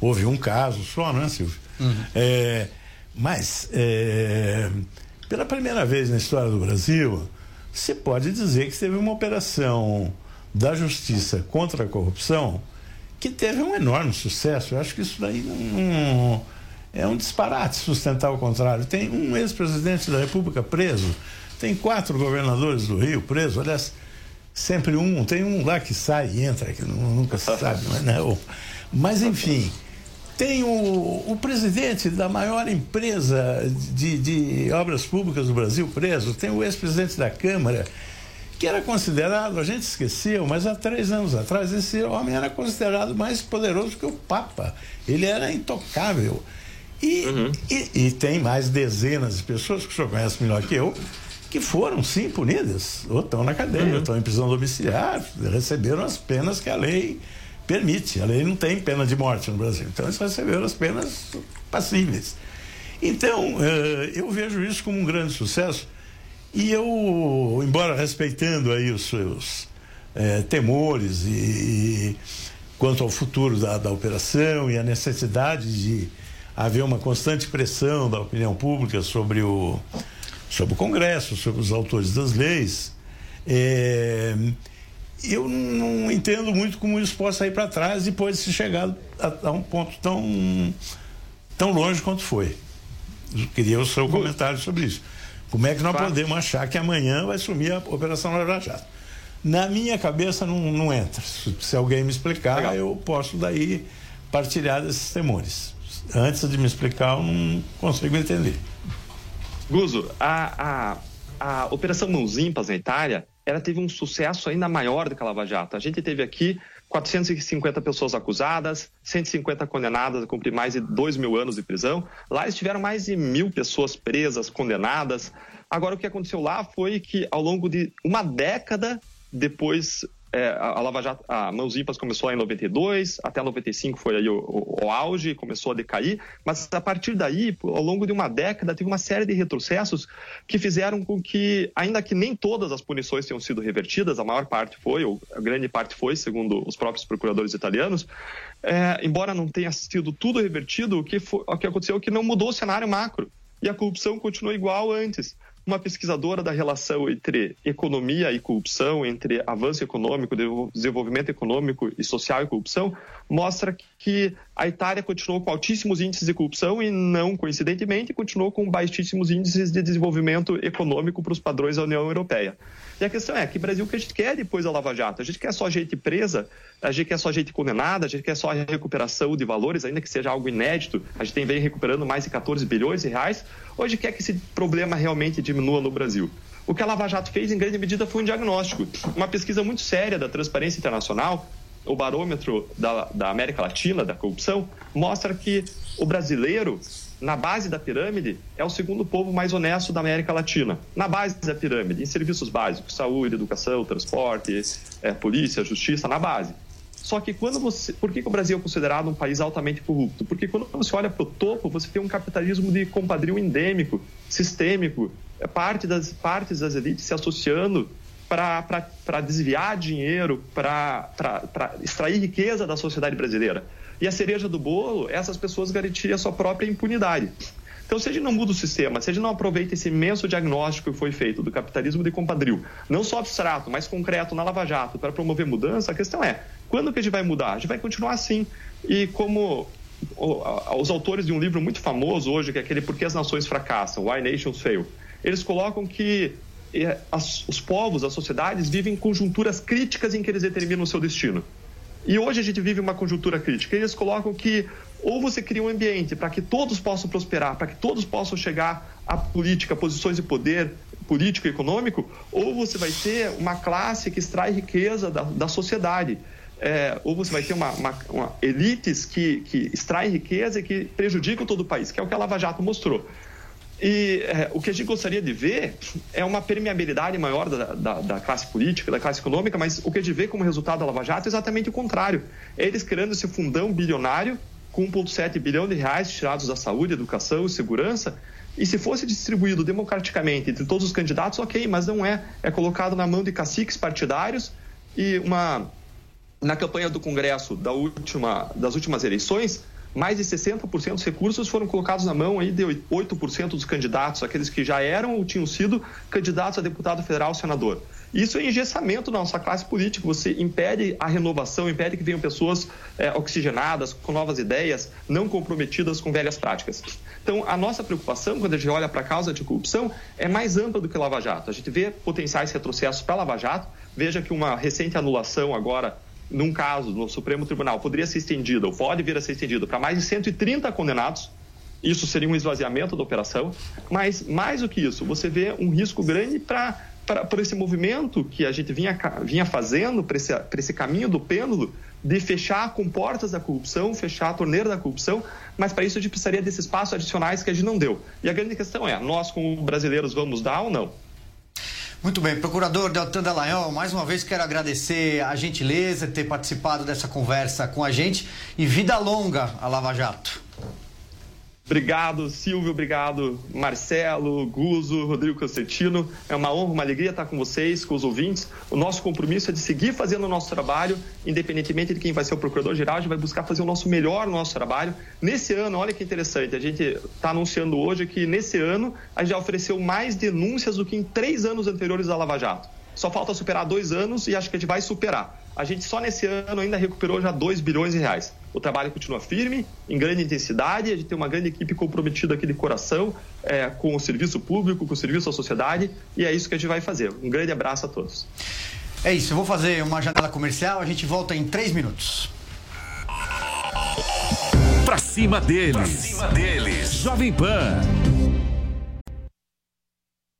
Houve um caso só, não é, Silvio? Uhum. É, mas, é, pela primeira vez na história do Brasil, se pode dizer que teve uma operação da justiça contra a corrupção que teve um enorme sucesso. Eu acho que isso daí não, é um disparate sustentar o contrário. Tem um ex-presidente da República preso, tem quatro governadores do Rio presos, aliás sempre um, tem um lá que sai e entra, que nunca se sabe, mas não. Mas enfim, tem o, o presidente da maior empresa de, de obras públicas do Brasil preso, tem o ex-presidente da Câmara, que era considerado, a gente esqueceu, mas há três anos atrás, esse homem era considerado mais poderoso que o Papa. Ele era intocável. E, e, e tem mais dezenas de pessoas que o senhor conhece melhor que eu, que foram sim punidas, ou estão na cadeia, ou estão em prisão domiciliar, receberam as penas que a lei permite. A lei não tem pena de morte no Brasil, então eles receberam as penas passíveis. Então, eh, eu vejo isso como um grande sucesso. E eu, embora respeitando aí os seus eh, temores e, e quanto ao futuro da, da operação e a necessidade de haver uma constante pressão da opinião pública sobre o, sobre o Congresso, sobre os autores das leis, eh, eu não entendo muito como isso possa ir para trás depois de se chegar a, a um ponto tão, tão longe quanto foi. Eu queria o seu comentário sobre isso. Como é que nós Claro. podemos achar que amanhã vai sumir a Operação Lava Jato? Na minha cabeça não, não entra. Se, se alguém me explicar, Legal. eu posso daí partilhar desses temores. Antes de me explicar, eu não consigo entender. Guzo, a, a, a Operação Mãos Limpas na Itália, ela teve um sucesso ainda maior do que a Lava Jato. A gente teve aqui 450 pessoas acusadas, 150 condenadas a cumprir mais de 2 mil anos de prisão. Lá eles tiveram mais de mil pessoas presas, condenadas. Agora, o que aconteceu lá foi que, ao longo de uma década depois, é, a Lava Jato, a Mãos Limpas começou em 92, até 95 foi aí o, o- o auge, começou a decair, mas a partir daí, ao longo de uma década, teve uma série de retrocessos que fizeram com que, ainda que nem todas as punições tenham sido revertidas, a maior parte foi, ou a grande parte foi, segundo os próprios procuradores italianos, é, embora não tenha sido tudo revertido, o que, foi, o que aconteceu é que não mudou o cenário macro. E a corrupção continuou igual antes. Uma pesquisadora da relação entre economia e corrupção, entre avanço econômico, desenvolvimento econômico e social e corrupção, mostra que a Itália continuou com altíssimos índices de corrupção e, não coincidentemente, continuou com baixíssimos índices de desenvolvimento econômico para os padrões da União Europeia. E a questão é, que Brasil que a gente quer depois da Lava Jato? A gente quer só gente presa, a gente quer só gente condenada, a gente quer só a recuperação de valores, ainda que seja algo inédito. A gente vem recuperando mais de 14 bilhões de reais. Hoje quer que esse problema realmente diminua no Brasil. O que a Lava Jato fez, em grande medida, foi um diagnóstico. Uma pesquisa muito séria da Transparência Internacional, o barômetro da, da América Latina, da corrupção, mostra que o brasileiro, na base da pirâmide, é o segundo povo mais honesto da América Latina. Na base da pirâmide, em serviços básicos, saúde, educação, transporte, eh, polícia, justiça, na base. Só que quando você. Por que, que o Brasil é considerado um país altamente corrupto? Porque quando você olha para o topo, você tem um capitalismo de compadrio endêmico, sistêmico, é parte das partes das elites se associando para desviar dinheiro, para extrair riqueza da sociedade brasileira. E a cereja do bolo, essas pessoas garantirem a sua própria impunidade. Então, se a gente não muda o sistema, se a gente não aproveita esse imenso diagnóstico que foi feito do capitalismo de compadrio, não só abstrato, mas concreto na Lava Jato, para promover mudança, a questão é, quando que a gente vai mudar? A gente vai continuar assim. E como os autores de um livro muito famoso hoje, que é aquele Por que as Nações Fracassam, Why Nations Fail, eles colocam que as- os povos, as sociedades, vivem conjunturas críticas em que eles determinam o seu destino. E hoje a gente vive uma conjuntura crítica. Eles colocam que ou você cria um ambiente para que todos possam prosperar, para que todos possam chegar à política, posições de poder político e econômico, ou você vai ter uma classe que extrai riqueza da, da sociedade. É, ou você vai ter uma, uma- uma elites que, que extraem riqueza e que prejudicam todo o país, que é o que a Lava Jato mostrou. E é, o que a gente gostaria de ver é uma permeabilidade maior da, da- da classe política, da classe econômica, mas o que a gente vê como resultado da Lava Jato é exatamente o contrário. Eles criando esse fundão bilionário com 1,7 bilhão de reais tirados da saúde, educação e segurança, e se fosse distribuído democraticamente entre todos os candidatos, ok, mas não é. É colocado na mão de caciques partidários e uma na campanha do Congresso da última, das últimas eleições, mais de 60% dos recursos foram colocados na mão aí de 8% dos candidatos, aqueles que já eram ou tinham sido candidatos a deputado federal ou senador. Isso é engessamento da nossa classe política. Você impede a renovação, impede que venham pessoas eh, oxigenadas, com novas ideias, não comprometidas com velhas práticas. Então, a nossa preocupação, quando a gente olha para a causa de corrupção, é mais ampla do que Lava Jato. A gente vê potenciais retrocessos para Lava Jato. Veja que uma recente anulação agora num caso no Supremo Tribunal, poderia ser estendida, ou pode vir a ser estendida, para mais de 130 condenados. Isso seria um esvaziamento da operação. Mas, mais do que isso, você vê um risco grande para por esse movimento que a gente vinha, vinha fazendo, para esse, esse caminho do pêndulo, de fechar com portas da corrupção, fechar a torneira da corrupção, mas para isso a gente precisaria desses passos adicionais que a gente não deu. E a grande questão é, nós como brasileiros vamos dar ou não? Muito bem, procurador Deltan Dallagnol, mais uma vez quero agradecer a gentileza de ter participado dessa conversa com a gente e vida longa a Lava Jato. Obrigado, Silvio, obrigado, Marcelo, Guzo, Rodrigo Constantino. É uma honra, uma alegria estar com vocês, com os ouvintes. O nosso compromisso é de seguir fazendo o nosso trabalho, independentemente de quem vai ser o procurador-geral, a gente vai buscar fazer o nosso melhor no nosso trabalho. Nesse ano, olha que interessante, a gente está anunciando hoje que nesse ano a gente já ofereceu mais denúncias do que em três anos anteriores da Lava Jato. Só falta superar dois anos e acho que a gente vai superar. A gente só nesse ano ainda recuperou já 2 bilhões de reais. O trabalho continua firme, em grande intensidade, a gente tem uma grande equipe comprometida aqui de coração é, com o serviço público, com o serviço à sociedade, e é isso que a gente vai fazer. Um grande abraço a todos. É isso, eu vou fazer uma janela comercial, a gente volta em três minutos. Pra cima deles. Pra cima deles. Jovem Pan.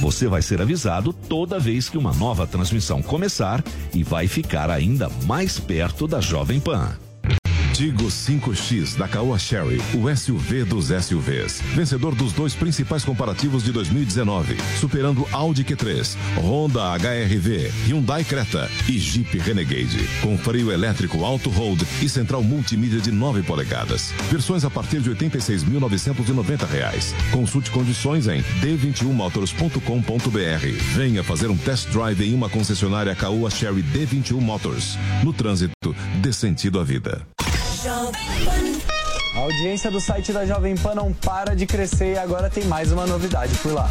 Você vai ser avisado toda vez que uma nova transmissão começar e vai ficar ainda mais perto da Jovem Pan. Tigo 5X da Caoa Sherry, o SUV dos SUVs. Vencedor dos dois principais comparativos de 2019, superando Audi Q3, Honda HRV, Hyundai Creta e Jeep Renegade. Com freio elétrico Auto Hold e central multimídia de 9 polegadas. Versões a partir de 86.990 reais. Consulte condições em d21motors.com.br. Venha fazer um test drive em uma concessionária Caoa Sherry D21 Motors. No trânsito, dê sentido à vida. A audiência do site da Jovem Pan não para de crescer e agora tem mais uma novidade por lá.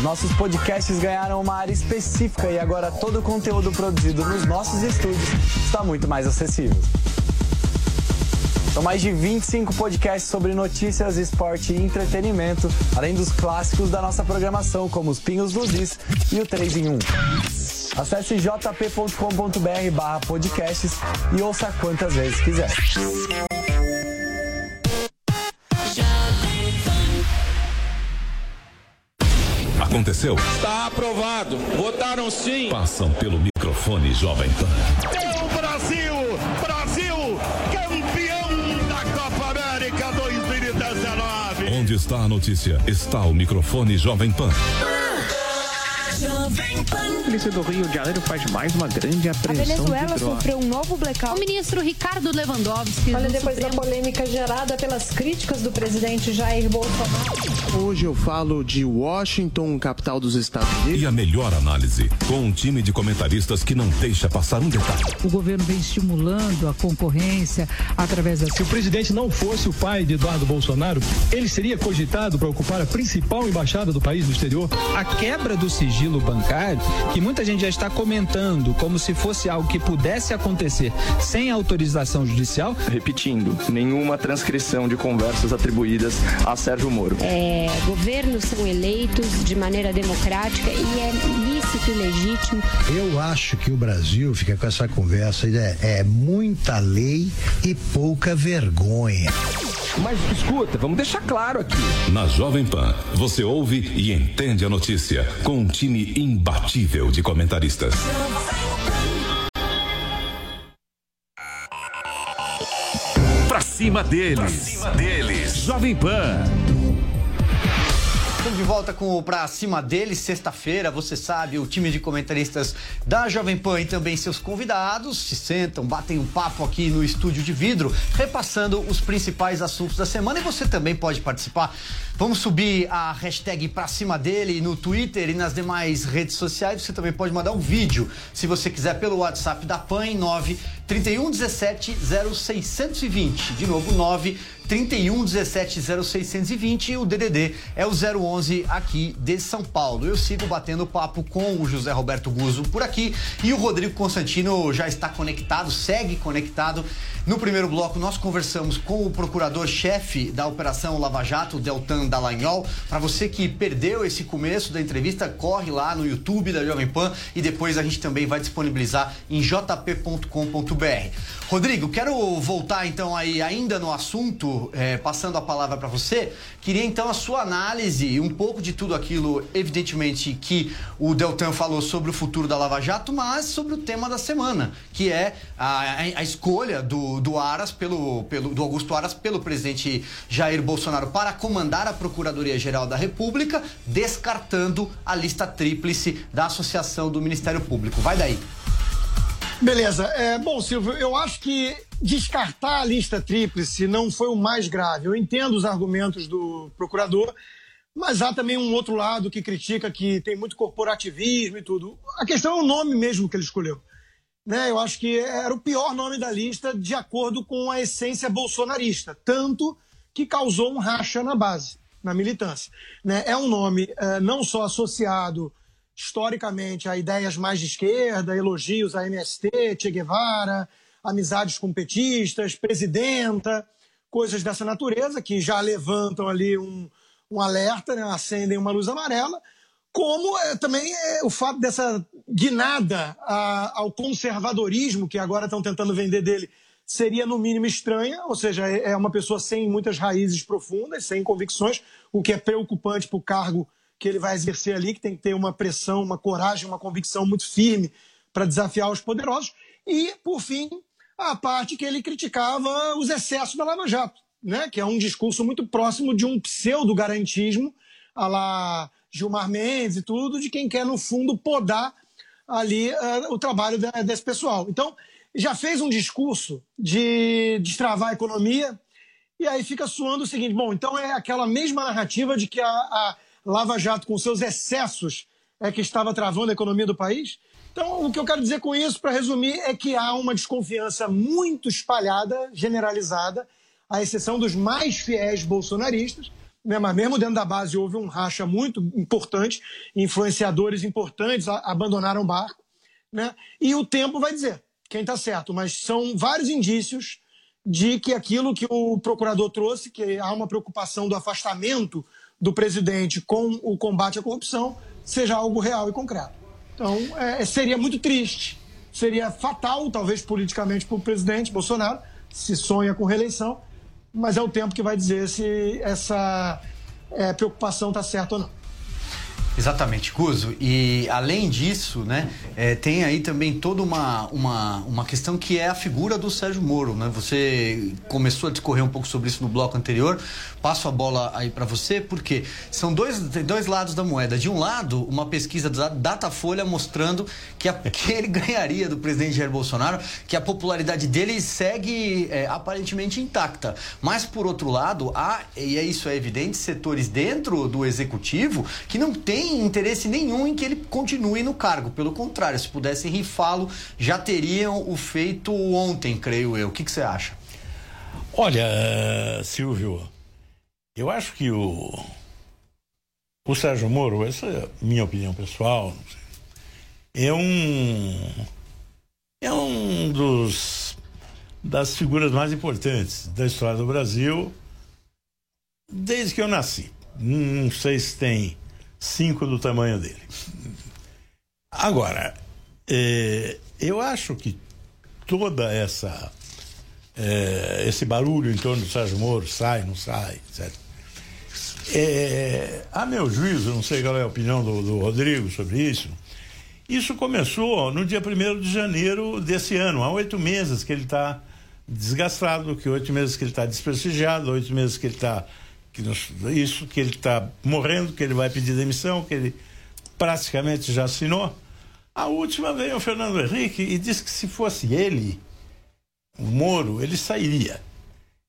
Nossos podcasts ganharam uma área específica e agora todo o conteúdo produzido nos nossos estúdios está muito mais acessível. São mais de 25 podcasts sobre notícias, esporte e entretenimento, além dos clássicos da nossa programação, como os Pingos dos Is e o 3 em 1. Acesse jp.com.br barra podcasts e ouça quantas vezes quiser. Aconteceu? Está aprovado. Votaram sim. Passam pelo microfone Jovem Pan. Onde está a notícia? Está o microfone Jovem Pan. A polícia do Rio de Janeiro faz mais uma grande A apreensão Venezuela de drogas. sofreu um novo blackout. O ministro Ricardo Lewandowski. Olha, depois da polêmica gerada pelas críticas do presidente Jair Bolsonaro. Hoje eu falo de Washington, capital dos Estados Unidos. E a melhor análise, com um time de comentaristas que não deixa passar um detalhe. O governo vem estimulando a concorrência através da. Se o presidente não fosse o pai de Eduardo Bolsonaro, ele seria cogitado para ocupar a principal embaixada do país no exterior? A quebra do sigilo bancário, que muita gente já está comentando como se fosse algo que pudesse acontecer sem autorização judicial. Repetindo, nenhuma transcrição de conversas atribuídas a Sérgio Moro. É, governos são eleitos de maneira democrática e é lícito e legítimo. Eu acho que o Brasil fica com essa conversa, é, é muita lei e pouca vergonha. Mas escuta, vamos deixar claro aqui. Na Jovem Pan, você ouve e entende a notícia com um time imbatível de comentaristas. Pra cima deles. Pra cima deles. Jovem Pan. De volta com o Pra Cima deles, sexta-feira, você sabe, o time de comentaristas da Jovem Pan e também seus convidados se sentam, batem um papo aqui no estúdio de vidro, repassando os principais assuntos da semana e você também pode participar. Vamos subir a hashtag Pra Cima dele no Twitter e nas demais redes sociais. Você também pode mandar um vídeo, se você quiser, pelo WhatsApp da PAN em 31 17 0620. De novo, 9 31 17 0620 e o DDD é o 011 aqui de São Paulo. Eu sigo batendo papo com o José Roberto Guzzo por aqui e o Rodrigo Constantino já está conectado, segue conectado. No primeiro bloco, nós conversamos com o procurador-chefe da Operação Lava Jato, Deltan Dallagnol. Para você que perdeu esse começo da entrevista, corre lá no YouTube da Jovem Pan e depois a gente também vai disponibilizar em jp.com.br. Rodrigo, quero voltar então aí ainda no assunto, é, passando a palavra para você. Queria então a sua análise, um pouco de tudo aquilo, evidentemente, que o Deltan falou sobre o futuro da Lava Jato, mas sobre o tema da semana, que é a, a escolha do, do Aras pelo, pelo do Augusto Aras pelo presidente Jair Bolsonaro para comandar a Procuradoria-Geral da República, descartando a lista tríplice da Associação do Ministério Público. Vai daí. Beleza. É, bom, Silvio, eu acho que descartar a lista tríplice não foi o mais grave. Eu entendo os argumentos do procurador, mas há também um outro lado que critica que tem muito corporativismo e tudo. A questão é o nome mesmo que ele escolheu. Né? Eu acho que era o pior nome da lista de acordo com a essência bolsonarista, tanto que causou um racha na base, na militância. Né? É um nome é, não só associado historicamente a ideias mais de esquerda, elogios a MST, Che Guevara, amizades com petistas, presidenta, coisas dessa natureza que já levantam ali um, um alerta, né, acendem uma luz amarela, como é, também é, o fato dessa guinada a, ao conservadorismo que agora estão tentando vender dele seria no mínimo estranha, ou seja, é, é uma pessoa sem muitas raízes profundas, sem convicções, o que é preocupante para o cargo que ele vai exercer ali, que tem que ter uma pressão, uma coragem, uma convicção muito firme para desafiar os poderosos. E, por fim, a parte que ele criticava os excessos da Lava Jato, né? que é um discurso muito próximo de um pseudo-garantismo, a lá Gilmar Mendes e tudo, de quem quer, no fundo, podar ali uh, o trabalho desse pessoal. Então, já fez um discurso de destravar a economia, e aí fica suando o seguinte: bom, então é aquela mesma narrativa de que a, a Lava Jato, com seus excessos, é que estava travando a economia do país? Então, o que eu quero dizer com isso, para resumir, é que há uma desconfiança muito espalhada, generalizada, à exceção dos mais fiéis bolsonaristas, né? mas mesmo dentro da base houve um racha muito importante, influenciadores importantes abandonaram o barco, né? e o tempo vai dizer quem está certo, mas são vários indícios de que aquilo que o procurador trouxe, que há uma preocupação do afastamento do presidente com o combate à corrupção seja algo real e concreto. Então, é, seria muito triste, seria fatal, talvez politicamente, para o presidente Bolsonaro, se sonha com reeleição, mas é o tempo que vai dizer se essa é, preocupação está certa ou não. Exatamente, Cuso. E além disso, né, é, tem aí também toda uma, uma, uma questão que é a figura do Sérgio Moro. Né? Você começou a discorrer um pouco sobre isso no bloco anterior. Passo a bola aí para você, porque são dois, dois lados da moeda. De um lado, uma pesquisa da Datafolha mostrando que, a, que ele ganharia do presidente Jair Bolsonaro, que a popularidade dele segue é, aparentemente intacta. Mas, por outro lado, há, e é isso é evidente, setores dentro do executivo que não têm tem interesse nenhum em que ele continue no cargo. Pelo contrário, se pudessem rifá-lo, já teriam o feito ontem, creio eu. O que, você acha? Olha, Silvio, eu acho que o, o Sérgio Moro, essa é a minha opinião pessoal, é um é um dos das figuras mais importantes da história do Brasil desde que eu nasci. Não sei se tem cinco do tamanho dele. Agora, é, eu acho que toda essa é, esse barulho em torno do Sérgio Moro, sai, não sai, etc. É, a meu juízo, não sei qual é a opinião do, do Rodrigo sobre isso, isso começou no dia 1 de janeiro desse ano, há oito meses que ele está desgastado, que oito meses que ele está desprestigiado, oito meses que ele está que nós, isso, que ele está morrendo, que ele vai pedir demissão, que ele praticamente já assinou. A última veio o Fernando Henrique e disse que se fosse ele, o Moro, ele sairia.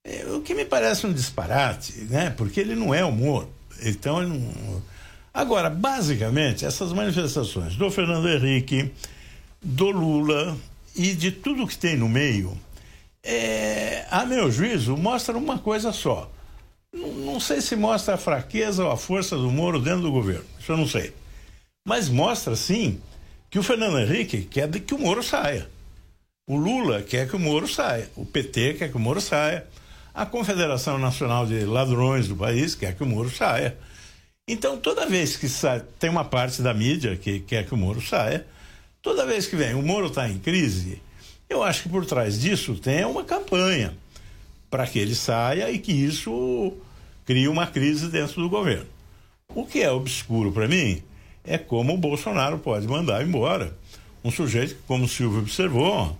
É, o que me parece um disparate, né? Porque ele não é o Moro. Então, ele não... Agora, basicamente, essas manifestações do Fernando Henrique, do Lula e de tudo que tem no meio, é, a meu juízo, mostra uma coisa só. Não, sei se mostra a fraqueza ou a força do Moro dentro do governo, isso eu não sei. Mas mostra, sim, que o Fernando Henrique quer que o Moro saia. O Lula quer que o Moro saia. O PT quer que o Moro saia. A Confederação Nacional de Ladrões do país quer que o Moro saia. Então, toda vez que sai, tem uma parte da mídia que quer que o Moro saia, toda vez que vem o Moro está em crise, eu acho que por trás disso tem uma campanha para que ele saia e que isso crie uma crise dentro do governo. O que é obscuro para mim é como o Bolsonaro pode mandar embora um sujeito que, como o Silvio observou,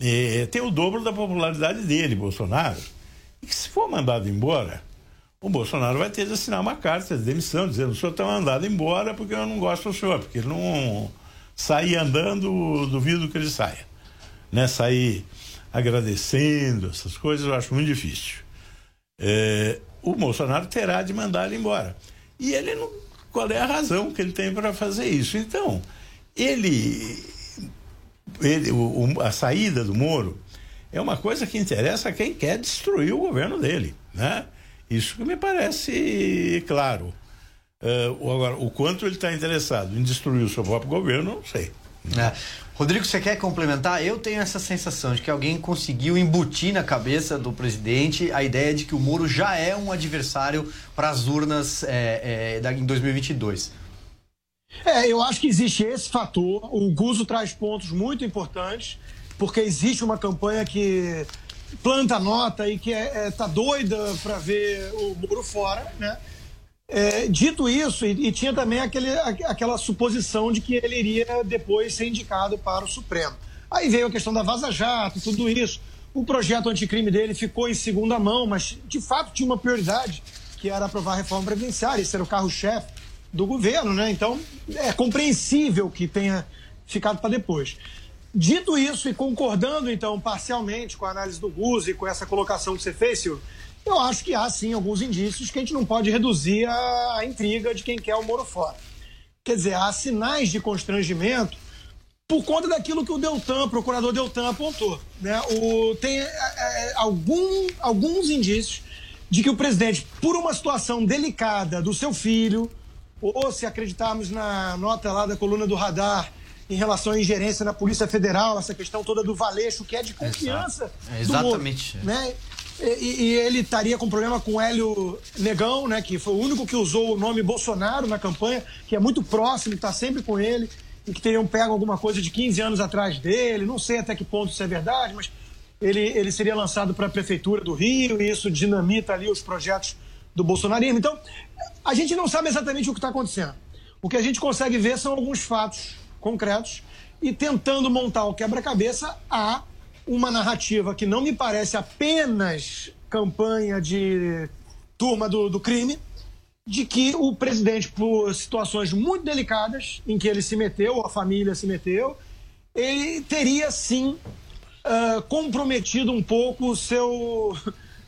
é, tem o dobro da popularidade dele, Bolsonaro, e que se for mandado embora, o Bolsonaro vai ter de assinar uma carta de demissão, dizendo o senhor está mandado embora porque eu não gosto do senhor, porque ele não sair andando, duvido que ele saia. Né? Sair agradecendo, essas coisas eu acho muito difícil. É, o Bolsonaro terá de mandar ele embora. E ele não. Qual é a razão que ele tem para fazer isso? Então, ele. ele o, a saída do Moro é uma coisa que interessa a quem quer destruir o governo dele. Né? Isso que me parece claro. Uh, agora, o quanto ele está interessado em destruir o seu próprio governo, não sei. É. Rodrigo, você quer complementar? Eu tenho essa sensação de que alguém conseguiu embutir na cabeça do presidente a ideia de que o Moro já é um adversário para as urnas é, é, em 2022. É, eu acho que existe esse fator. O Guzo traz pontos muito importantes, porque existe uma campanha que planta nota e que é, é tá doida para ver o Moro fora, né? É, dito isso, e, e, tinha também aquele, aquela suposição de que ele iria depois ser indicado para o Supremo. Aí veio a questão da Vaza Jato, tudo isso. O projeto anticrime dele ficou em segunda mão, mas de fato tinha uma prioridade, que era aprovar a reforma previdenciária, esse era o carro-chefe do governo, né? Então é compreensível que tenha ficado para depois. Dito isso e concordando então parcialmente com a análise do Guzzi e com essa colocação que você fez, Silvio, eu acho que há sim alguns indícios que a gente não pode reduzir a, a intriga de quem quer o Moro fora. Quer dizer, há sinais de constrangimento por conta daquilo que o Deltan, o procurador Deltan, apontou. Né? O, tem é, é, algum, alguns indícios de que o presidente, por uma situação delicada do seu filho, ou se acreditarmos na nota lá da coluna do radar em relação à ingerência na Polícia Federal, essa questão toda do Valeixo, que é de confiança. É, exatamente. Do, né? E, e, ele estaria com problema com Hélio Negão, né, que foi o único que usou o nome Bolsonaro na campanha, que é muito próximo, está sempre com ele, e que teriam pego alguma coisa de 15 anos atrás dele. Não sei até que ponto isso é verdade, mas ele, ele seria lançado para a Prefeitura do Rio, e isso dinamita ali os projetos do bolsonarismo. Então, a gente não sabe exatamente o que está acontecendo. O que a gente consegue ver são alguns fatos concretos e tentando montar o quebra-cabeça, há uma narrativa que não me parece apenas campanha de turma do, do crime, de que o presidente, por situações muito delicadas em que ele se meteu, a família se meteu, ele teria sim uh, comprometido um pouco o seu,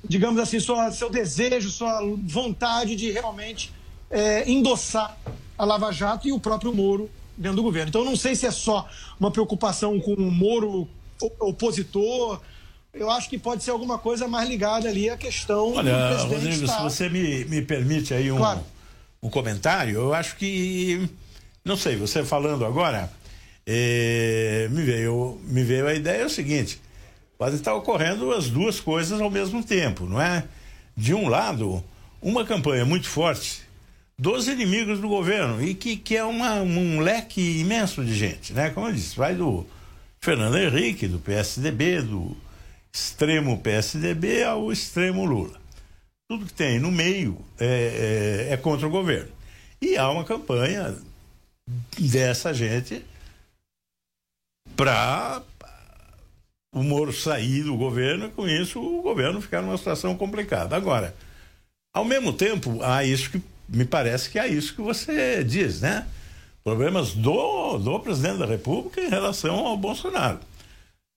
digamos assim, sua, seu desejo, sua vontade de realmente é, endossar a Lava Jato e o próprio Moro dentro do governo. Então, não sei se é só uma preocupação com o Moro opositor. Eu acho que pode ser alguma coisa mais ligada ali à questão Olha, do Rodrigo, se você me, me permite aí um, claro. um comentário, eu acho que. Não sei, você falando agora, é, me, veio, me veio a ideia é o seguinte: pode estar ocorrendo as duas coisas ao mesmo tempo, não é? De um lado, uma campanha muito forte dos inimigos do governo e que, que é uma, um leque imenso de gente, né? Como eu disse, vai do Fernando Henrique, do PSDB, do extremo PSDB ao extremo Lula. Tudo que tem no meio é, é, é contra o governo. E há uma campanha dessa gente para o Moro sair do governo e com isso o governo ficar numa situação complicada. Agora, ao mesmo tempo, há isso que me parece que é isso que você diz, né? Problemas do, do presidente da República em relação ao Bolsonaro.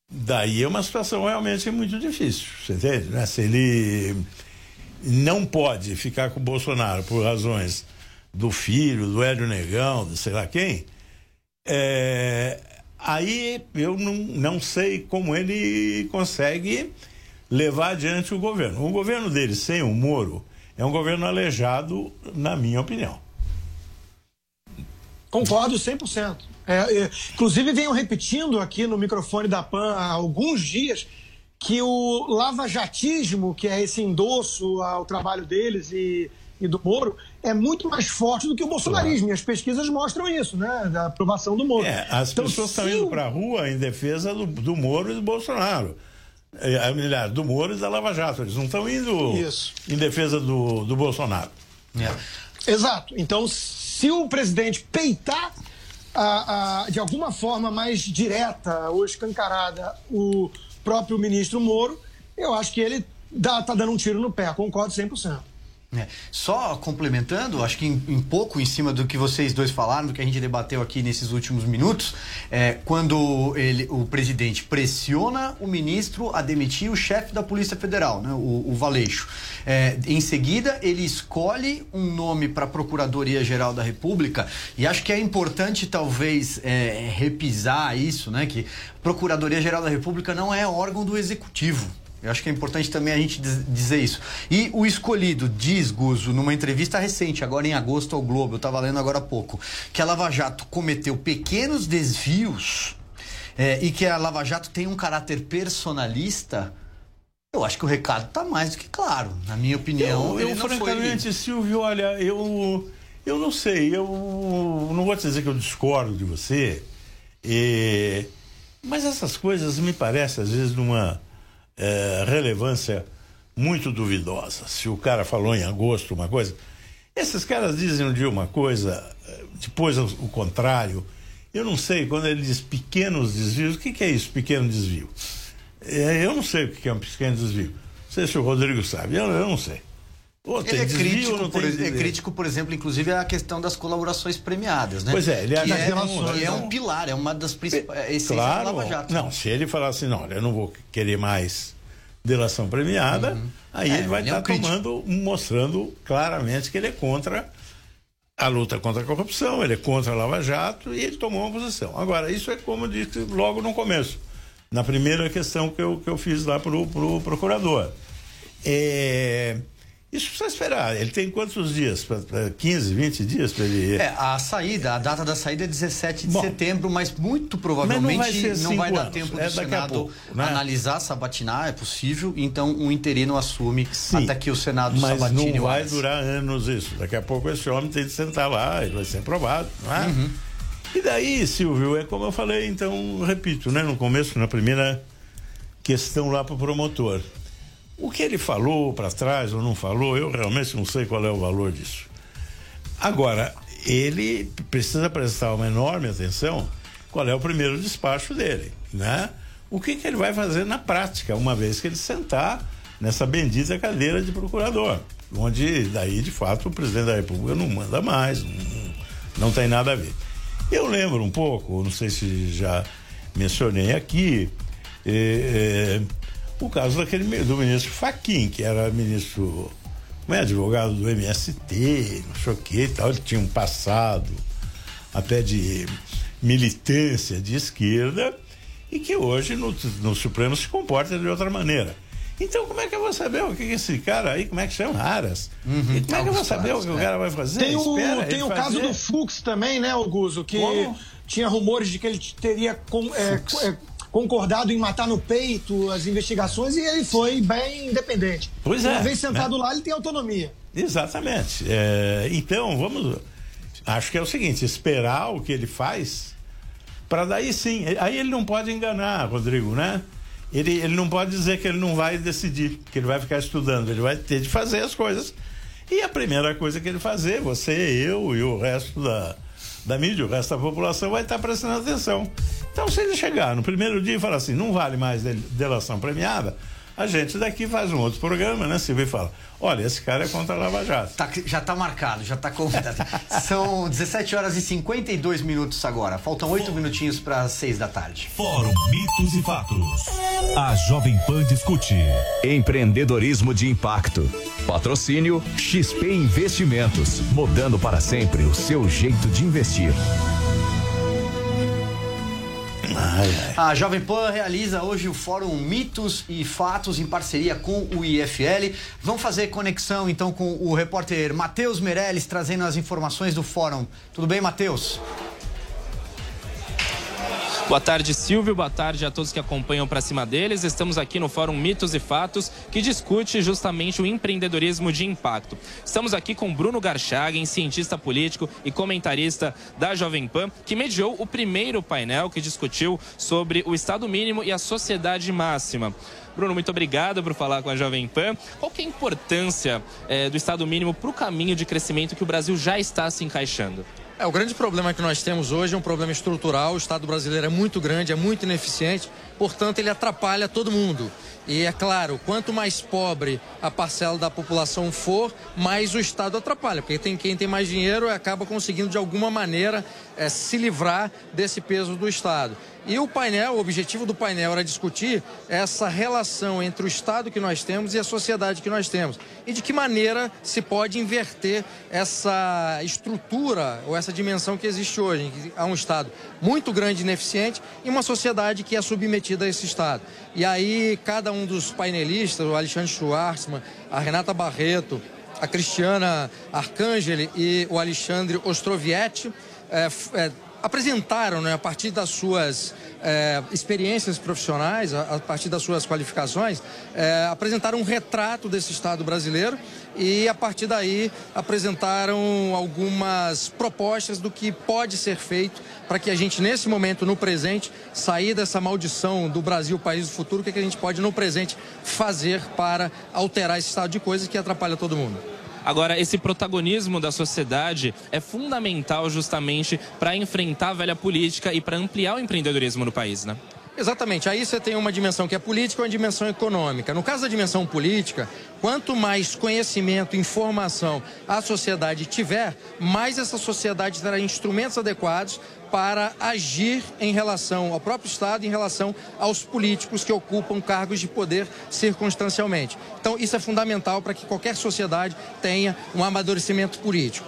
Daí é uma situação realmente muito difícil, você entende? Né? Se ele não pode ficar com o Bolsonaro por razões do filho, do Hélio Negão, de sei lá quem, é, Aí eu não, não sei como ele consegue levar adiante o governo. O governo dele sem o Moro é um governo aleijado, na minha opinião. Concordo 100%. É, é, inclusive, venho repetindo aqui no microfone da PAN há alguns dias que o lavajatismo, que é esse endosso ao trabalho deles e, e do Moro, é muito mais forte do que o bolsonarismo. Claro. E as pesquisas mostram isso, né? Da aprovação do Moro. É, as então, pessoas estão indo para a rua em defesa do, do Moro e do Bolsonaro. É, do Moro e da Lava Jato. Eles não estão indo isso. em defesa do, do Bolsonaro. É. Exato. Então, se o presidente peitar a, a, de alguma forma mais direta ou escancarada o próprio ministro Moro, eu acho que ele está dando um tiro no pé, concordo 100%. É. Só complementando, acho que em, em, pouco em cima do que vocês dois falaram, do que a gente debateu aqui nesses últimos minutos, é, quando ele, o presidente pressiona o ministro a demitir o chefe da Polícia Federal, né, o, o Valeixo. É, em seguida, ele escolhe um nome para a Procuradoria-Geral da República, e acho que é importante, talvez, é, repisar isso, né, que Procuradoria-Geral da República não é órgão do Executivo. Eu acho que é importante também a gente dizer isso. E o escolhido diz, Guzo, numa entrevista recente, agora em agosto ao Globo, eu estava lendo agora há pouco, que a Lava Jato cometeu pequenos desvios é, e que a Lava Jato tem um caráter personalista. Eu acho que o recado está mais do que claro. Na minha opinião, eu, eu francamente, foi... Silvio, olha, eu, eu não sei, eu não vou te dizer que eu discordo de você, e, mas essas coisas me parecem, às vezes, numa é, relevância muito duvidosa. Se o cara falou em agosto uma coisa, esses caras dizem um dia uma coisa, é, depois o, contrário. Eu não sei, quando ele diz pequenos desvios, o que, que é isso, pequeno desvio? É, eu não sei o que é um pequeno desvio. Não sei se o Rodrigo sabe, eu, eu não sei. Ele é crítico, por, é crítico, por exemplo, inclusive a questão das colaborações premiadas, né? Pois é, ele que é, um, é um pilar, é uma das principais claro. Não, se ele falar assim, não, eu não vou querer mais delação premiada, uhum. aí é, ele vai estar tá é um tomando, mostrando claramente que ele é contra a luta contra a corrupção, ele é contra a Lava Jato e ele tomou uma posição. Agora, isso é como eu disse logo no começo, na primeira questão que eu, que eu fiz lá para o pro procurador. É, isso precisa esperar. Ele tem quantos dias? 15, 20 dias para ele. É, a saída, a data da saída é 17 de Bom, setembro, mas muito provavelmente mas não vai, não vai dar tempo é do Senado pouco, né? analisar, sabatinar, é possível, então um interino assume Sim, até que o Senado mas sabatine não vai durar anos isso. Daqui a pouco esse homem tem de sentar lá, ele vai ser aprovado, não é? Uhum. E daí, Silvio, é como eu falei, então, repito, né, no começo, na primeira questão lá para o promotor. O que ele falou para trás ou não falou, eu realmente não sei qual é o valor disso. Agora, ele precisa prestar uma enorme atenção qual é o primeiro despacho dele, né? O que, que ele vai fazer na prática, uma vez que ele sentar nessa bendita cadeira de procurador, onde daí, de fato, o presidente da República não manda mais, não, não tem nada a ver. Eu lembro um pouco, não sei se já mencionei aqui, eh, eh, o caso daquele do ministro Faquim, que era ministro, não é advogado do MST, não sei o que tal, ele tinha um passado até de militância de esquerda e que hoje no, no Supremo se comporta de outra maneira. Então, como é que eu vou saber o que esse cara aí, como é que chama? Aras. Uhum. E como é que eu vou saber o que o cara vai fazer? Tem o, Espera tem o fazer. caso do Fux também, né, Augusto? Que como? tinha rumores de que ele teria com, é, é, concordado em matar no peito as investigações e ele foi bem independente. Pois é. Uma vez sentado né? lá, ele tem autonomia. Exatamente. É, então, vamos. Acho que é o seguinte: esperar o que ele faz, para daí sim. Aí ele não pode enganar, Rodrigo, né? Ele, ele não pode dizer que ele não vai decidir, que ele vai ficar estudando, ele vai ter de fazer as coisas. E a primeira coisa que ele fazer, você, eu e o resto da, da mídia, o resto da população vai estar prestando atenção. Então, se ele chegar no primeiro dia e falar assim, não vale mais delação premiada, a gente daqui faz um outro programa, né? Se vê e fala, olha, esse cara é contra a Lava Jato. Tá, já está marcado, já está convidado. São 17 horas e 52 minutos agora. Faltam oito minutinhos para seis da tarde. Fórum Mitos e Fatos. A Jovem Pan discute. Empreendedorismo de impacto. Patrocínio XP Investimentos. Mudando para sempre o seu jeito de investir. A Jovem Pan realiza hoje o Fórum Mitos e Fatos em parceria com o IFL. Vamos fazer conexão então com o repórter Matheus Meirelles trazendo as informações do fórum. Tudo bem, Matheus? Boa tarde, Silvio. Boa tarde a todos que acompanham para cima deles. Estamos aqui no Fórum Mitos e Fatos, que discute justamente o empreendedorismo de impacto. Estamos aqui com Bruno Garchagen, cientista político e comentarista da Jovem Pan, que mediou o primeiro painel que discutiu sobre o Estado mínimo e a sociedade máxima. Bruno, muito obrigado por falar com a Jovem Pan. Qual que é a importância é, do Estado mínimo para o caminho de crescimento que o Brasil já está se encaixando? É, o grande problema que nós temos hoje é um problema estrutural. O Estado brasileiro é muito grande, é muito ineficiente, portanto, ele atrapalha todo mundo. E é claro, quanto mais pobre a parcela da população for, mais o Estado atrapalha, porque tem, quem tem mais dinheiro acaba conseguindo de alguma maneira é, se livrar desse peso do Estado. E o painel, o objetivo do painel era discutir essa relação entre o Estado que nós temos e a sociedade que nós temos. E de que maneira se pode inverter essa estrutura ou essa dimensão que existe hoje. Que há um Estado muito grande e ineficiente e uma sociedade que é submetida a esse Estado. E aí, cada um dos painelistas, o Alexandre Schwartzman, a Renata Barreto, a Cristiana Arcangeli e o Alexandre Ostrovietti, é, é, apresentaram, né, a partir das suas é, experiências profissionais, a, a, partir das suas qualificações, é, apresentaram um retrato desse Estado brasileiro e, a partir daí, apresentaram algumas propostas do que pode ser feito para que a gente, nesse momento, no presente, sair dessa maldição do Brasil, país do futuro, o que, é que a gente pode, no presente, fazer para alterar esse estado de coisas que atrapalha todo mundo. Agora, esse protagonismo da sociedade é fundamental justamente para enfrentar a velha política e para ampliar o empreendedorismo no país, né? Exatamente. Aí você tem uma dimensão que é política e uma dimensão econômica. No caso da dimensão política, quanto mais conhecimento, informação a sociedade tiver, mais essa sociedade terá instrumentos adequados para agir em relação ao próprio Estado, em relação aos políticos que ocupam cargos de poder circunstancialmente. Então, isso é fundamental para que qualquer sociedade tenha um amadurecimento político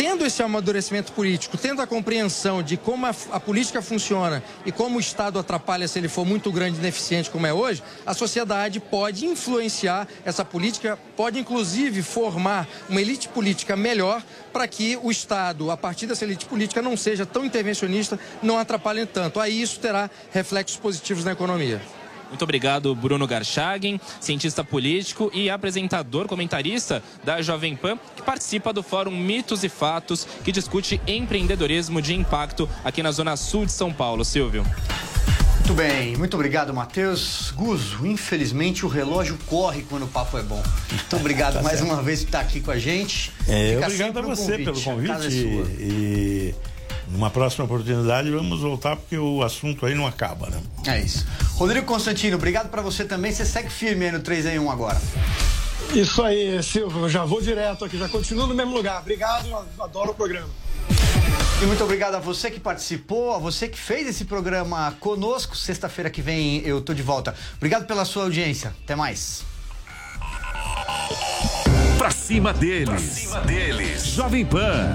tendo esse amadurecimento político, tendo a compreensão de como a, a, política funciona e como o Estado atrapalha se ele for muito grande e ineficiente como é hoje, a sociedade pode influenciar essa política, pode inclusive formar uma elite política melhor para que o Estado, a partir dessa elite política, não seja tão intervencionista, não atrapalhe tanto. Aí isso terá reflexos positivos na economia. Muito obrigado, Bruno Garchagen, cientista político e apresentador, comentarista da Jovem Pan, que participa do Fórum Mitos e Fatos, que discute empreendedorismo de impacto aqui na Zona Sul de São Paulo. Silvio. Muito bem, muito obrigado, Matheus. Guzo, infelizmente o relógio corre quando o papo é bom. Muito obrigado tá mais certo. uma vez por estar aqui com a gente. É, obrigado a você convite. pelo convite. É e, numa próxima oportunidade vamos voltar porque o assunto aí não acaba, né? É isso. Rodrigo Constantino, obrigado para você também. Você segue firme aí no 3 em 1 agora. Isso aí, Silvio. Já vou direto aqui, já continuo no mesmo lugar. Obrigado, adoro o programa. E muito obrigado a você que participou, a você que fez esse programa conosco. Sexta-feira que vem eu tô de volta. Obrigado pela sua audiência. Até mais. Pra cima deles. Pra cima deles. Jovem Pan.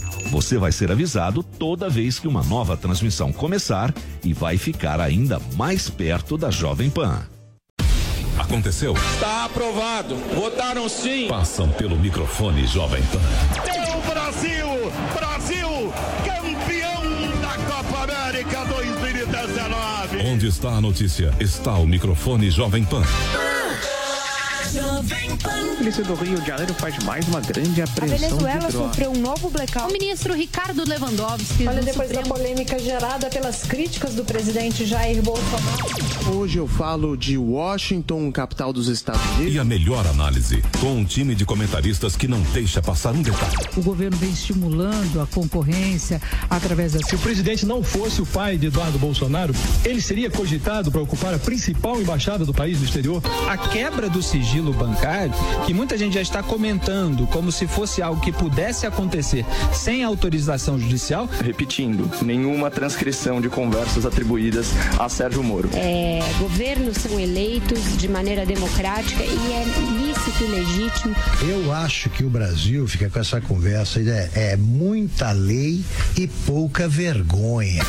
Você vai ser avisado toda vez que uma nova transmissão começar e vai ficar ainda mais perto da Jovem Pan. Aconteceu? Está aprovado. Votaram sim. Passam pelo microfone Jovem Pan. É o Brasil! Brasil! Campeão da Copa América 2019! Onde está a notícia? Está o microfone Jovem Pan. A polícia do Rio de Janeiro faz mais uma grande A apreensão Venezuela de drogas. sofreu um novo blackout. O ministro Ricardo Lewandowski. Olha, depois da Supremo- polêmica gerada pelas críticas do presidente Jair Bolsonaro. Hoje eu falo de Washington, capital dos Estados Unidos. E a melhor análise, com um time de comentaristas que não deixa passar um detalhe. O governo vem estimulando a concorrência através da Se o presidente não fosse o pai de Eduardo Bolsonaro, ele seria cogitado para ocupar a principal embaixada do país no exterior? A quebra do sigilo bancário, que muita gente já está comentando como se fosse algo que pudesse acontecer sem autorização judicial. Repetindo, nenhuma transcrição de conversas atribuídas a Sérgio Moro. É, governos são eleitos de maneira democrática e é lícito e legítimo. Eu acho que o Brasil fica com essa conversa é, é muita lei e pouca vergonha.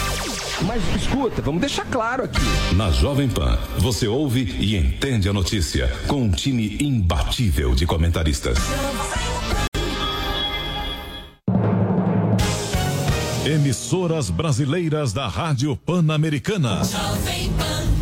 Mas escuta, vamos deixar claro aqui. Na Jovem Pan, você ouve e entende a notícia com um time imbatível de comentaristas. Emissoras brasileiras da Rádio Pan-Americana. Jovem Pan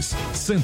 32 105